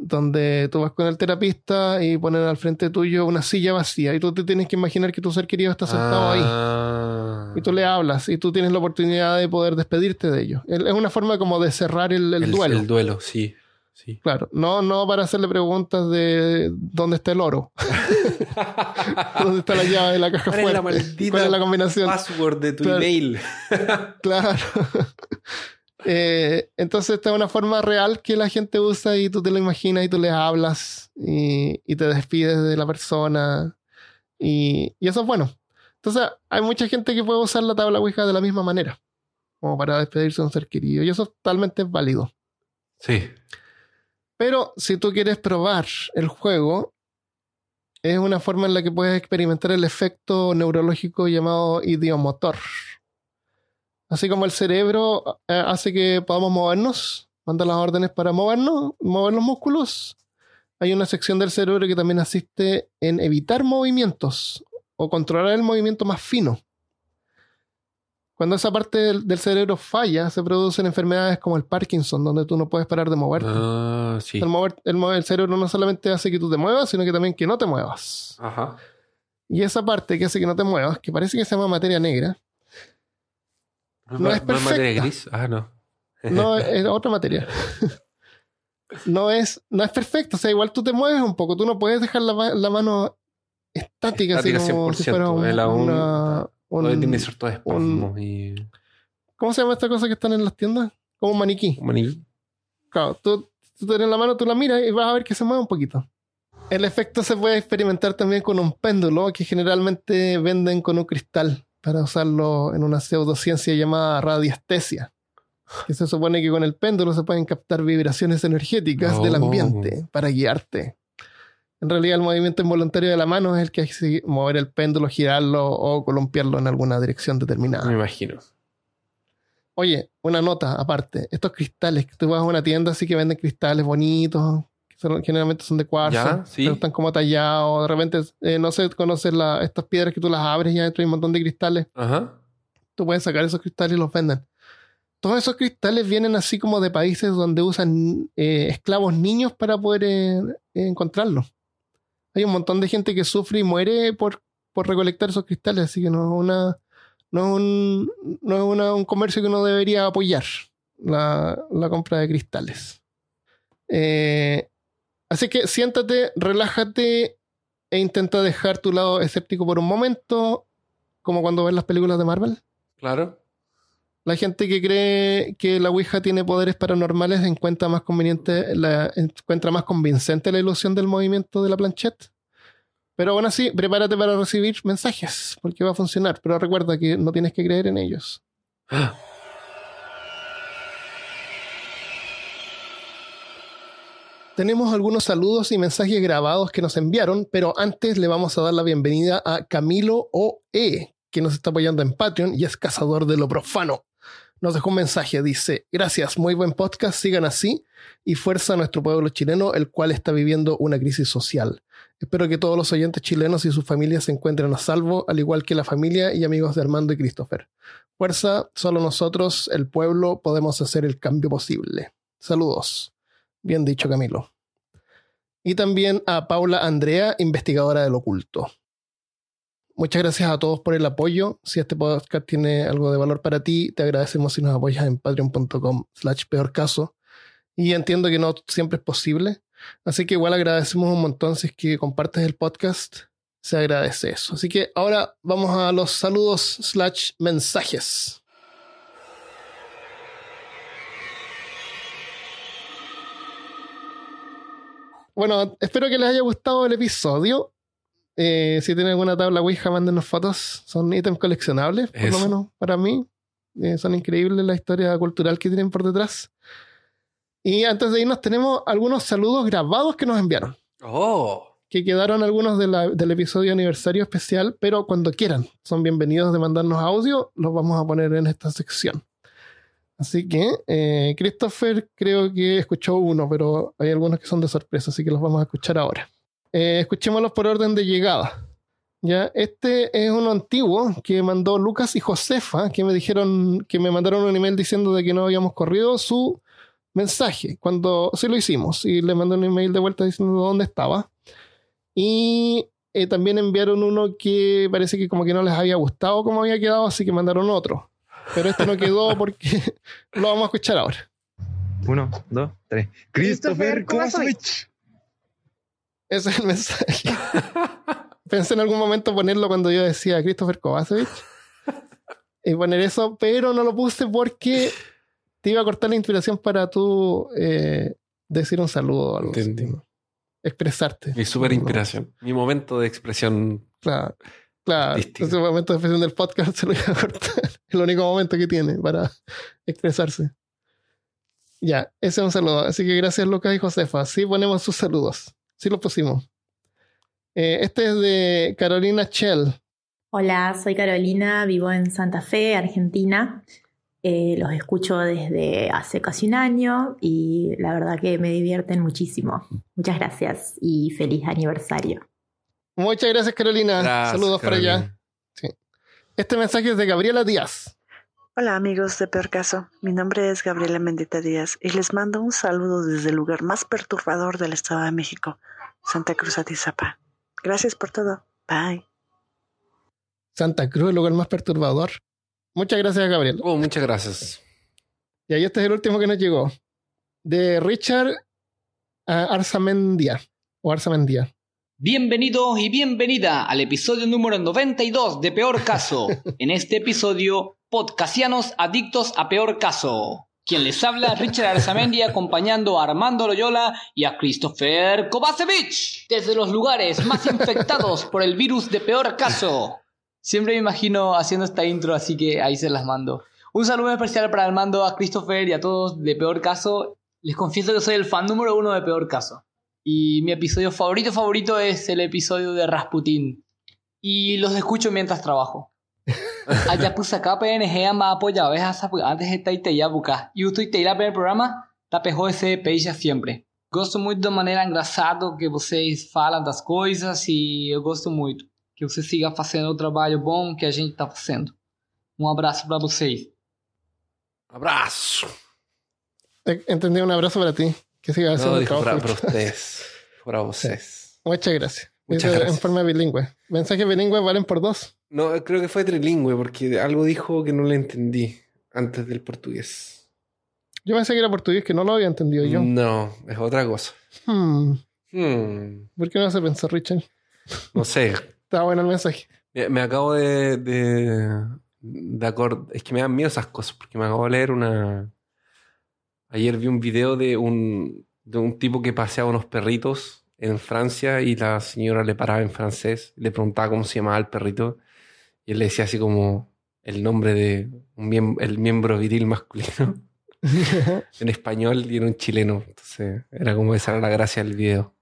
donde tú vas con el terapista y ponen al frente tuyo una silla vacía y tú te tienes que imaginar que tu ser querido está sentado ahí. Ah. Y tú le hablas y tú tienes la oportunidad de poder despedirte de ellos. Es una forma como de cerrar el, el duelo. El duelo, sí. Sí. Claro, no, no para hacerle preguntas de dónde está el oro, dónde está la llave de la caja ¿Cuál es la fuerte, maldita cuál es la combinación. Password de tu Claro. email. Claro. Eh, entonces, esta es una forma real que la gente usa y tú te lo imaginas y tú le hablas y, y te despides de la persona. Y, y eso es bueno. Entonces, hay mucha gente que puede usar la tabla Ouija de la misma manera, como para despedirse de un ser querido. Y eso totalmente es válido. Sí. Pero si tú quieres probar el juego, es una forma en la que puedes experimentar el efecto neurológico llamado idiomotor. Así como el cerebro eh, hace que podamos movernos, manda las órdenes para movernos, mover los músculos, hay una sección del cerebro que también asiste en evitar movimientos o controlar el movimiento más fino. Cuando esa parte del, del cerebro falla, se producen enfermedades como el Parkinson, donde tú no puedes parar de moverte. Ah, sí. El, mover, el, mover- el cerebro no solamente hace que tú te muevas, sino que también que no te muevas. Ajá. Y esa parte que hace que no te muevas, que parece que se llama materia negra, No es materia perfecta. gris? Ah, no. no es, es otra materia. no, es, no es perfecta. O sea, igual tú te mueves un poco. Tú no puedes dejar la, ma- la mano estática, así Estática como si 100%, fuera un- una- un- tiene ciertos espasmos y... ¿Cómo se llama esta cosa que están en las tiendas? Como un maniquí. un maniquí. Claro, tú, tú tienes la mano, tú la miras y vas a ver que se mueve un poquito. El efecto se puede experimentar también con un péndulo que generalmente venden con un cristal para usarlo en una pseudociencia llamada radiestesia. Que se supone que con el péndulo se pueden captar vibraciones energéticas del Oh. ambiente para guiarte. En realidad el movimiento involuntario de la mano es el que hace mover el péndulo, girarlo o columpiarlo en alguna dirección determinada. Me imagino. Oye, una nota aparte. Estos cristales, que tú vas a una tienda así que venden cristales bonitos, que son- generalmente son de cuarzo, sí. pero están como tallados. De repente, eh, no sé, conoces la- estas piedras que tú las abres y adentro hay un montón de cristales. Ajá. Tú puedes sacar esos cristales y los venden. Todos esos cristales vienen así como de países donde usan eh, esclavos niños para poder eh, encontrarlos. Hay un montón de gente que sufre y muere por, por recolectar esos cristales, así que no es una no es un, no es una- un comercio que uno debería apoyar, la, la compra de cristales. Eh, así que siéntate, relájate e intenta dejar tu lado escéptico por un momento, como cuando ves las películas de Marvel. Claro. La gente que cree que la Ouija tiene poderes paranormales encuentra más conveniente, la, encuentra más convincente la ilusión del movimiento de la planchette. Pero aún así, prepárate para recibir mensajes, porque va a funcionar. Pero recuerda que no tienes que creer en ellos. Tenemos algunos saludos y mensajes grabados que nos enviaron, pero antes le vamos a dar la bienvenida a Camilo OE, que nos está apoyando en Patreon y es cazador de lo profano. Nos dejó un mensaje, dice, gracias, muy buen podcast, sigan así y fuerza a nuestro pueblo chileno, el cual está viviendo una crisis social. Espero que todos los oyentes chilenos y sus familias se encuentren a salvo, al igual que la familia y amigos de Armando y Christopher. Fuerza, solo nosotros, el pueblo, podemos hacer el cambio posible. Saludos. Bien dicho, Camilo. Y también a Paula Andrea, investigadora del oculto. Muchas gracias a todos por el apoyo. Si este podcast tiene algo de valor para ti, te agradecemos si nos apoyas en patreon.com slash peor caso. Y entiendo que no siempre es posible. Así que igual agradecemos un montón si es que compartes el podcast. Se agradece eso. Así que ahora vamos a los saludos slash mensajes. Bueno, espero que les haya gustado el episodio. Eh, si tienen alguna tabla Ouija, mándenos fotos. Son ítems coleccionables, por lo menos para mí. Eh, son increíbles la historia cultural que tienen por detrás. Y antes de irnos, tenemos algunos saludos grabados que nos enviaron. Oh. Que quedaron algunos de la- del episodio aniversario especial, pero cuando quieran, son bienvenidos de mandarnos audio, los vamos a poner en esta sección. Así que eh, Christopher creo que escuchó uno, pero hay algunos que son de sorpresa, así que los vamos a escuchar ahora. Eh, escuchémoslos por orden de llegada. Ya, este es uno antiguo que mandó Lucas y Josefa, que me dijeron, que me mandaron un email diciendo de que no habíamos corrido su mensaje cuando sí lo hicimos y le mandé un email de vuelta diciendo dónde estaba. Y eh, también enviaron uno que parece que como que no les había gustado cómo había quedado, así que mandaron otro. Pero este no quedó porque lo vamos a escuchar ahora. Uno, dos, tres. Christopher Christopher Kovacevic. Ese es el mensaje. Pensé en algún momento ponerlo cuando yo decía Christopher Kovacevic y poner eso, pero no lo puse porque te iba a cortar la inspiración para tú eh, decir un saludo o algo. Expresarte. Mi super inspiración. Mi momento de expresión. Claro, claro. Artístico. Ese momento de expresión del podcast se lo iba a cortar. El único momento que tiene para expresarse. Ya, ese es un saludo. Así que gracias Lucas y Josefa. Sí ponemos sus saludos. Sí los pusimos. Eh, este es de Carolina Chell. Hola, soy Carolina, vivo en Santa Fe, Argentina. Eh, los escucho desde hace casi un año y la verdad que me divierten muchísimo. Muchas gracias y feliz aniversario. Muchas gracias Carolina. Gracias, Saludos para allá. Este mensaje es de Gabriela Díaz. Hola amigos de Peor Caso, mi nombre es Gabriela Mendita Díaz y les mando un saludo desde el lugar más perturbador del Estado de México, Santa Cruz Atizapa. Gracias por todo. Bye. Santa Cruz, el lugar más perturbador. Muchas gracias Gabriela. Oh, muchas gracias. Y ahí este es el último que nos llegó. De Richard ah, Arzamendia. O Arzamendia. Bienvenidos y bienvenida al episodio número 92 de Peor Caso. En este episodio, podcasianos adictos a Peor Caso. Quien les habla, Richard Arzamendi, acompañando a Armando Loyola y a Christopher Kovacevic, desde los lugares más infectados por el virus de Peor Caso. Siempre me imagino haciendo esta intro, así que ahí se las mando. Un saludo especial para Armando, a Christopher y a todos de Peor Caso. Les confieso que soy el fan número uno de Peor Caso. Y mi episodio favorito favorito es el episodio de Rasputin. Y los escucho mientras trabajo. Allá puse acá PNG ama apoya ves antes está ya buca. E o tuitei lá pelo programa da esse peixe sempre. Gosto muito da maneira engraçada que vocês falam das coisas e eu gosto muito. Que você siga fazendo o trabalho bom que a gente tá fazendo. Um abraço para vocês. Abrazo. Eh, Entendí un abrazo para ti. Que sigas haciendo No, el dijo para, trabajo. para ustedes. Para ustedes. Muchas gracias. Muchas En forma bilingüe. Mensajes bilingües valen por dos. No, creo que fue trilingüe porque algo dijo que no le entendí antes del portugués. Yo pensé que era portugués, que no lo había entendido yo. No, es otra cosa. Hmm. Hmm, ¿Por qué no se pensó, Richard? no sé. Estaba bueno el mensaje. Me, me acabo de, de, de acordar. Es que me dan miedo esas cosas porque me acabo de leer una. Ayer vi un video de un, de un tipo que paseaba unos perritos en Francia y la señora le paraba en francés, le preguntaba cómo se llamaba el perrito y él le decía así como el nombre de un miem- el miembro viril masculino en español y era un chileno. Entonces era como esa era la gracia del video.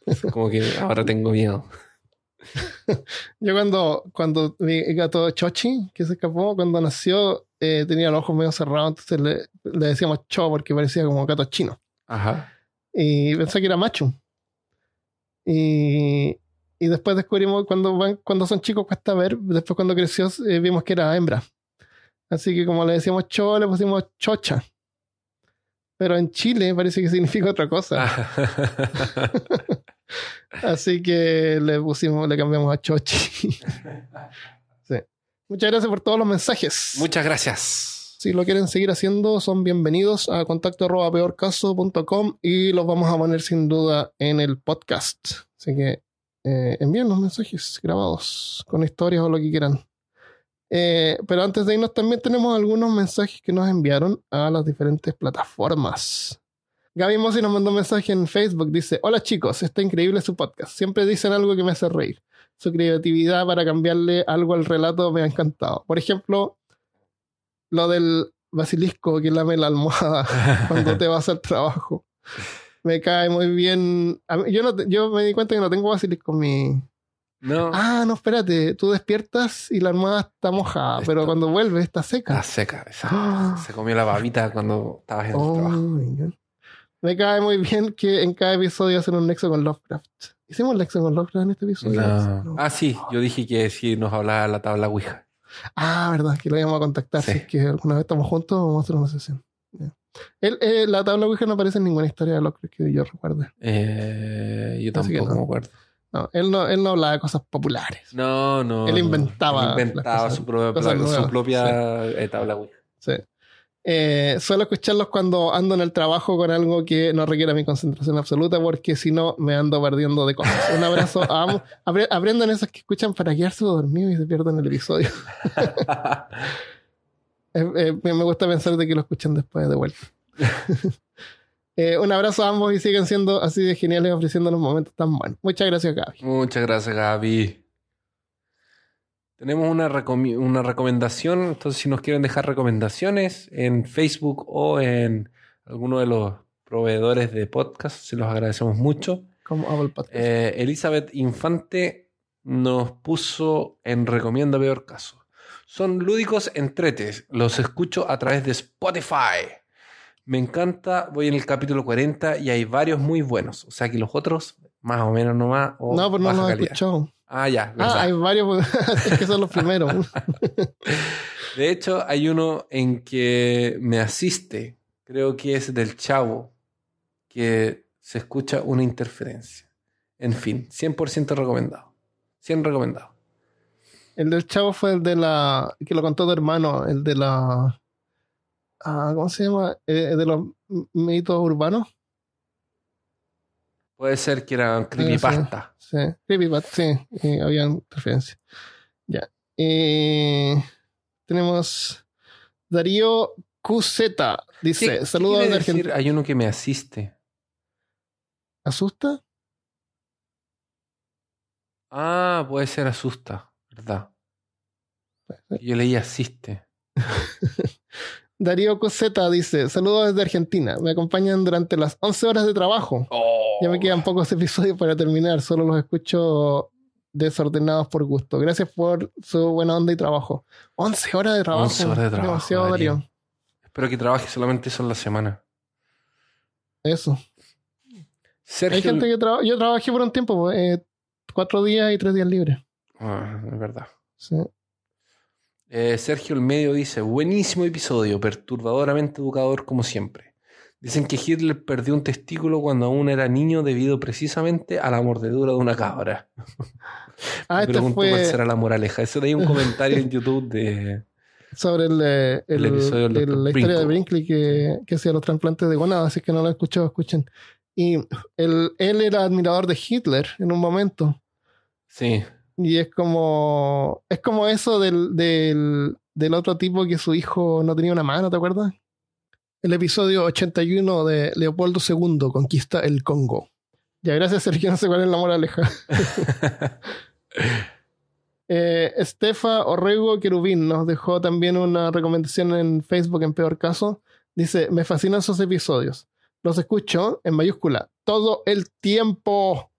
Entonces, como que ahora tengo miedo. Yo cuando, cuando mi gato Chochi, que se escapó, cuando nació, eh, tenía los ojos medio cerrados, entonces le, le decíamos Cho porque parecía como gato chino. Ajá. Y pensé que era macho. Y, y después descubrimos, cuando, van, cuando son chicos cuesta ver, después cuando creció eh, vimos que era hembra. Así que como le decíamos Cho, le pusimos Chocha. Pero en Chile parece que significa otra cosa. Así que le pusimos, le cambiamos a Chochi. Sí. Muchas gracias por todos los mensajes. Muchas gracias. Si lo quieren seguir haciendo, son bienvenidos a contacto arroba peorcaso.com y los vamos a poner sin duda en el podcast. Así que eh, envíen los mensajes grabados con historias o lo que quieran. Eh, pero antes de irnos también tenemos algunos mensajes que nos enviaron a las diferentes plataformas. Gaby Mossi nos mandó un mensaje en Facebook. Dice: Hola chicos, está increíble su podcast. Siempre dicen algo que me hace reír. Su creatividad para cambiarle algo al relato me ha encantado. Por ejemplo, lo del basilisco que lame la almohada cuando te vas al trabajo. Me cae muy bien. Mí- yo, no, yo me di cuenta que no tengo basilisco en mi. No. Ah, no, espérate. Tú despiertas y la almohada está mojada, Está- pero cuando vuelve está Está seca. seca. esa- Ah. Se comió la babita cuando estabas en el Oh, trabajo. my God. Me cae muy bien que en cada episodio hacen un nexo con Lovecraft. ¿Hicimos nexo con Lovecraft en este episodio? No. No. Ah, sí, yo dije que sí nos hablaba la tabla Ouija. Ah, verdad, que lo íbamos a contactar. Sí. Si es que alguna vez estamos juntos, vamos a hacer una sesión. Eh, la tabla Ouija no aparece en ninguna historia de Lovecraft que yo recuerde. Eh, yo tampoco no. me acuerdo. No, él no, él no hablaba de cosas populares. No, no. Él inventaba Él inventaba cosas- su propia eh, tabla Ouija. Sí. Eh, suelo escucharlos cuando ando en el trabajo con algo que no requiera mi concentración absoluta, porque si no me ando perdiendo de cosas. Un abrazo a ambos. Apre- Aprendan esos que escuchan para quedarse dormidos y se pierden el episodio. Eh, eh, me gusta pensar de que lo escuchan después de vuelta. Eh, un abrazo a ambos y siguen siendo así de geniales ofreciéndonos momentos tan buenos. Muchas gracias, Gaby. Muchas gracias, Gaby. Tenemos una, una recomendación, entonces si nos quieren dejar recomendaciones en Facebook o en alguno de los proveedores de podcast, se los agradecemos mucho. Como Apple Podcast. Eh, Elizabeth Infante nos puso en Recomienda Peor Caso. Son lúdicos entretes, los escucho a través de Spotify. Me encanta, voy en el capítulo 40 y hay varios muy buenos. O sea que los otros, más o menos nomás. o no, pero no baja los he escuchado. Ah, ya, verdad. Ah, hay varios. es que son los primeros. De hecho, hay uno en que me asiste, creo que es del chavo, que se escucha una interferencia. En fin, 100% recomendado. 100 recomendado. El del chavo fue el de la. que lo contó tu hermano, el de la. Ah, ¿Cómo se llama? Eh, de los mitos urbanos. Puede ser que eran creepypasta. Sí, Creepypasta, sí, y había interferencia. Ya. Eh, tenemos Darío QZ. Dice: ¿Qué- qué Saludos de? Argentina. Hay uno que me asiste. ¿Asusta? Ah, puede ser asusta, ¿verdad? Yo leí asiste. Darío QZ dice: Saludos desde Argentina. Me acompañan durante las 11 horas de trabajo. Ya me quedan pocos episodios para terminar, solo los escucho desordenados por gusto. Gracias por su buena onda y trabajo. 11 horas de trabajo. 11 horas de trabajo, Demasiado, Darío. Darío. Espero que trabaje solamente eso en la semana. Eso. Sergio. Hay gente que trabaja. Yo trabajé por un tiempo, pues, eh, cuatro días y tres días libres. Ah, es verdad. Sí. Eh, Sergio el Medio dice, buenísimo episodio, perturbadoramente educador como siempre. Dicen que Hitler perdió un testículo cuando aún era niño debido precisamente a la mordedura de una cabra. Ah, Me este pregunto cuál fue será la moraleja. Eso de ahí un comentario en YouTube de... sobre el, eh, El el- episodio el- Dr. la historia de Brinkley. Que, que hacía los trasplantes de gonada, así que no lo he escuchado, escuchen. Y él, él era admirador de Hitler en un momento. Sí, Y es como. Es como eso del, del, del otro tipo que su hijo no tenía una mano, ¿te acuerdas? El episodio 81 de Leopoldo II conquista el Congo. Ya, gracias, Sergio. No sé cuál es la moraleja. eh, Estefa Orrego Querubín nos dejó también una recomendación en Facebook, en peor caso. Dice: Me fascinan esos episodios. Los escucho en mayúscula todo el tiempo.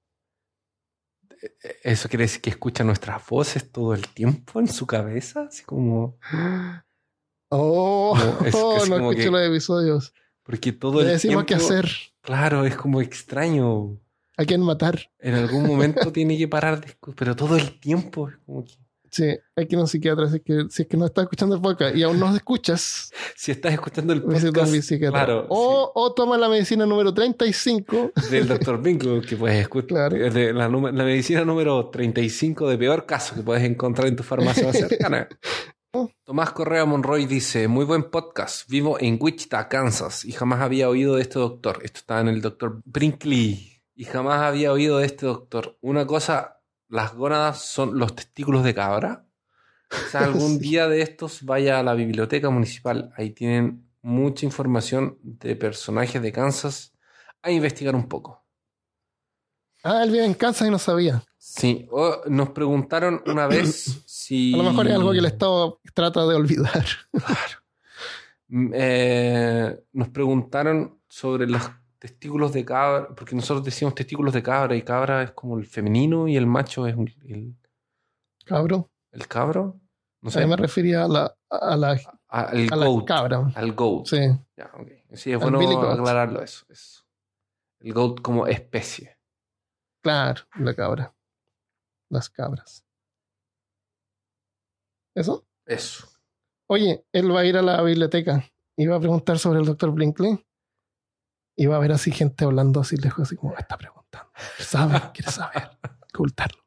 Eso quiere decir que escucha nuestras voces todo el tiempo en su cabeza, así como... Oh, No, es- oh, es no escucho que los episodios. Porque todo Le el decimos tiempo... qué hacer, Claro, es como extraño. a quién matar. En algún momento tiene que parar pero todo el tiempo es como que... Sí, hay que ir a un psiquiatra. Si es que, si es que no estás escuchando el podcast y aún no escuchas, Si estás escuchando el podcast claro, o, o toma la medicina número 35. sí, del Dr. Bingo, que puedes escuchar, Claro. de la, la medicina número 35 de peor caso que puedes encontrar en tu farmacia más cercana. Tomás Correa Monroy dice, muy buen podcast, vivo en Wichita, Kansas, y jamás había oído de este doctor. Esto está en el doctor Brinkley. Y jamás había oído de este doctor. Una cosa, las gónadas son los testículos de cabra. O sea, algún día de estos vaya a la biblioteca municipal. Ahí tienen mucha información de personajes de Kansas a investigar un poco. Ah, él vive en Kansas y no sabía. Sí, o nos preguntaron una vez si... A lo mejor es algo que el Estado trata de olvidar. Mm, eh, nos preguntaron sobre los testículos de cabra, porque nosotros decimos testículos de cabra y cabra es como el femenino y el macho es un- el, Cabro. el cabro. No A mí me refería a la, a la, a- al a la goat. cabra. Al goat. Sí. Ya, ok. Sí, es Al bueno goat. aclararlo eso, eso. El goat como especie. Claro, la cabra. Las cabras. ¿Eso? Eso. Oye, él va a ir a la biblioteca y va a preguntar sobre el doctor Brinkley. Y va a ver así gente hablando así lejos, así como "Me está preguntando. Sabe, quiere saber, ocultarlo.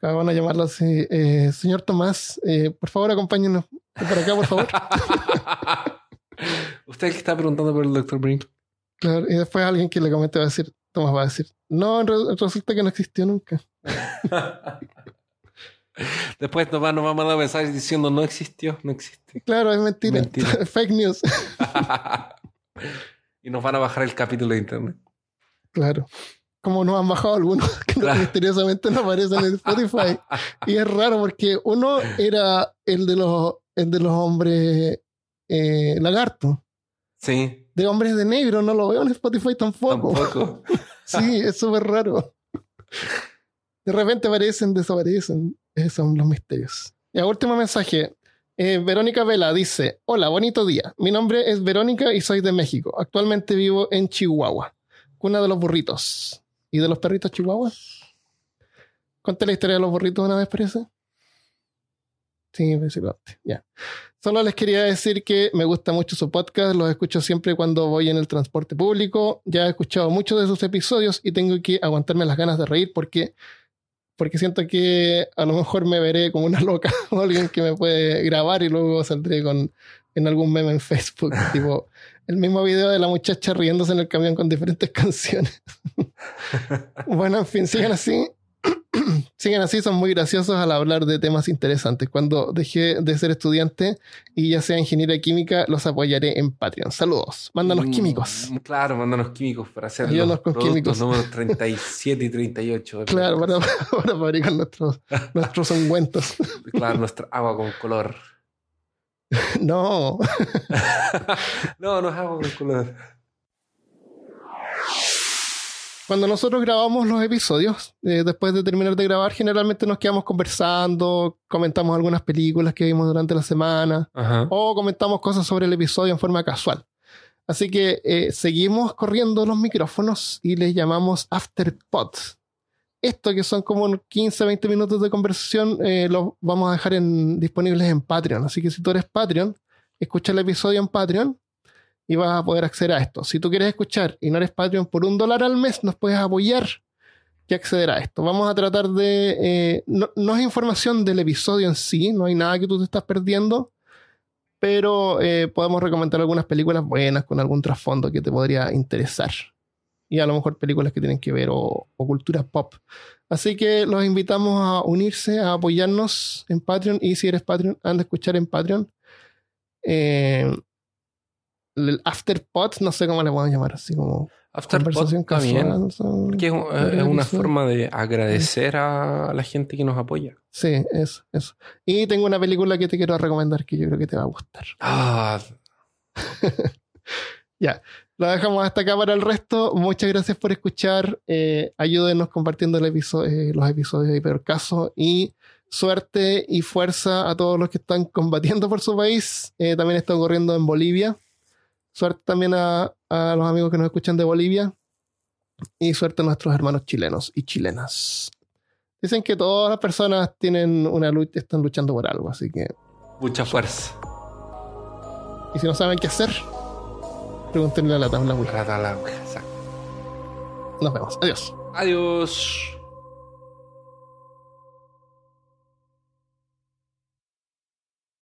Van a llamarlo así, eh, señor Tomás, eh, por favor acompáñenos por acá, por favor. Usted que está preguntando por el Dr. Brink. Claro, y después alguien que le comente va a decir, Tomás va a decir, no, re- resulta que no existió nunca. Después va, nos va a mandar mensajes diciendo no existió, no existe. Claro, es mentira. Mentira. Fake news. Y nos van a bajar el capítulo de internet. Claro. Como nos han bajado algunos que Claro. misteriosamente no aparecen en Spotify. Y es raro porque uno era el de los, el de los hombres eh, lagarto. Sí, De hombres de negro no lo veo en Spotify tampoco. tampoco. Sí, es súper raro. De repente aparecen, desaparecen. Esos son los misterios. Y el último mensaje. Eh, Verónica Vela dice: Hola, bonito día. Mi nombre es Verónica y soy de México. Actualmente vivo en Chihuahua, cuna de los burritos. ¿Y de los perritos Chihuahua? Conté la historia de los burritos una vez, parece. Sí. Ya. Solo les quería decir que me gusta mucho su podcast, los escucho siempre cuando voy en el transporte público. Ya he escuchado muchos de sus episodios y tengo que aguantarme las ganas de reír porque, porque siento que a lo mejor me veré como una loca o alguien que me puede grabar y luego saldré con en algún meme en Facebook, tipo el mismo video de la muchacha riéndose en el camión con diferentes canciones. bueno, en fin, sigan así. Sigan así, son muy graciosos al hablar de temas interesantes. Cuando deje de ser estudiante y ya sea ingeniera química, los apoyaré en Patreon. Saludos. Mándanos Mm, químicos. Claro, mándanos químicos para hacer los con químicos. números 37 y 38. de Claro, para, para fabricar nuestros, nuestros ungüentos. Claro, nuestra agua con color. No. no, no es agua con color. Cuando nosotros grabamos los episodios, eh, después de terminar de grabar, generalmente nos quedamos conversando, comentamos algunas películas que vimos durante la semana Ajá. o comentamos cosas sobre el episodio en forma casual. Así que eh, seguimos corriendo los micrófonos y les llamamos Afterpod. Esto que son como unos 15, 20 minutos de conversación, eh, los vamos a dejar en- disponibles en Patreon. Así que si tú eres Patreon, escucha el episodio en Patreon y vas a poder acceder a esto. Si tú quieres escuchar y no eres Patreon por un dólar al mes, nos puedes apoyar y acceder a esto. Vamos a tratar de... eh, no, es información del episodio en sí, no hay nada que tú te estás perdiendo, pero eh, podemos recomendar algunas películas buenas con algún trasfondo que te podría interesar. Y a lo mejor películas que tienen que ver o, o cultura pop. Así que los invitamos a unirse, a apoyarnos en Patreon. Y si eres Patreon, anda a escuchar en Patreon. Eh, el Afterpod, no sé cómo le podemos llamar, así como Afterpod también. son- Porque es, una forma de agradecer a la gente que nos apoya. Sí, eso, eso. Y tengo una película que te quiero recomendar que yo creo que te va a gustar. Ah, Lo dejamos hasta acá para el resto. Muchas gracias por escuchar. Eh, ayúdenos compartiendo el episodio, eh, los episodios de Peor Caso. Y suerte y fuerza a todos los que están combatiendo por su país. Eh, también está ocurriendo en Bolivia. Suerte también a, a los amigos que nos escuchan de Bolivia. Y suerte a nuestros hermanos chilenos y chilenas. Dicen que todas las personas tienen una lucha, están luchando por algo, así que. mucha fuerza. Y si no saben qué hacer, pregúntenle a la tabla Ouija. La- Exacto. Nos vemos. Adiós. Adiós.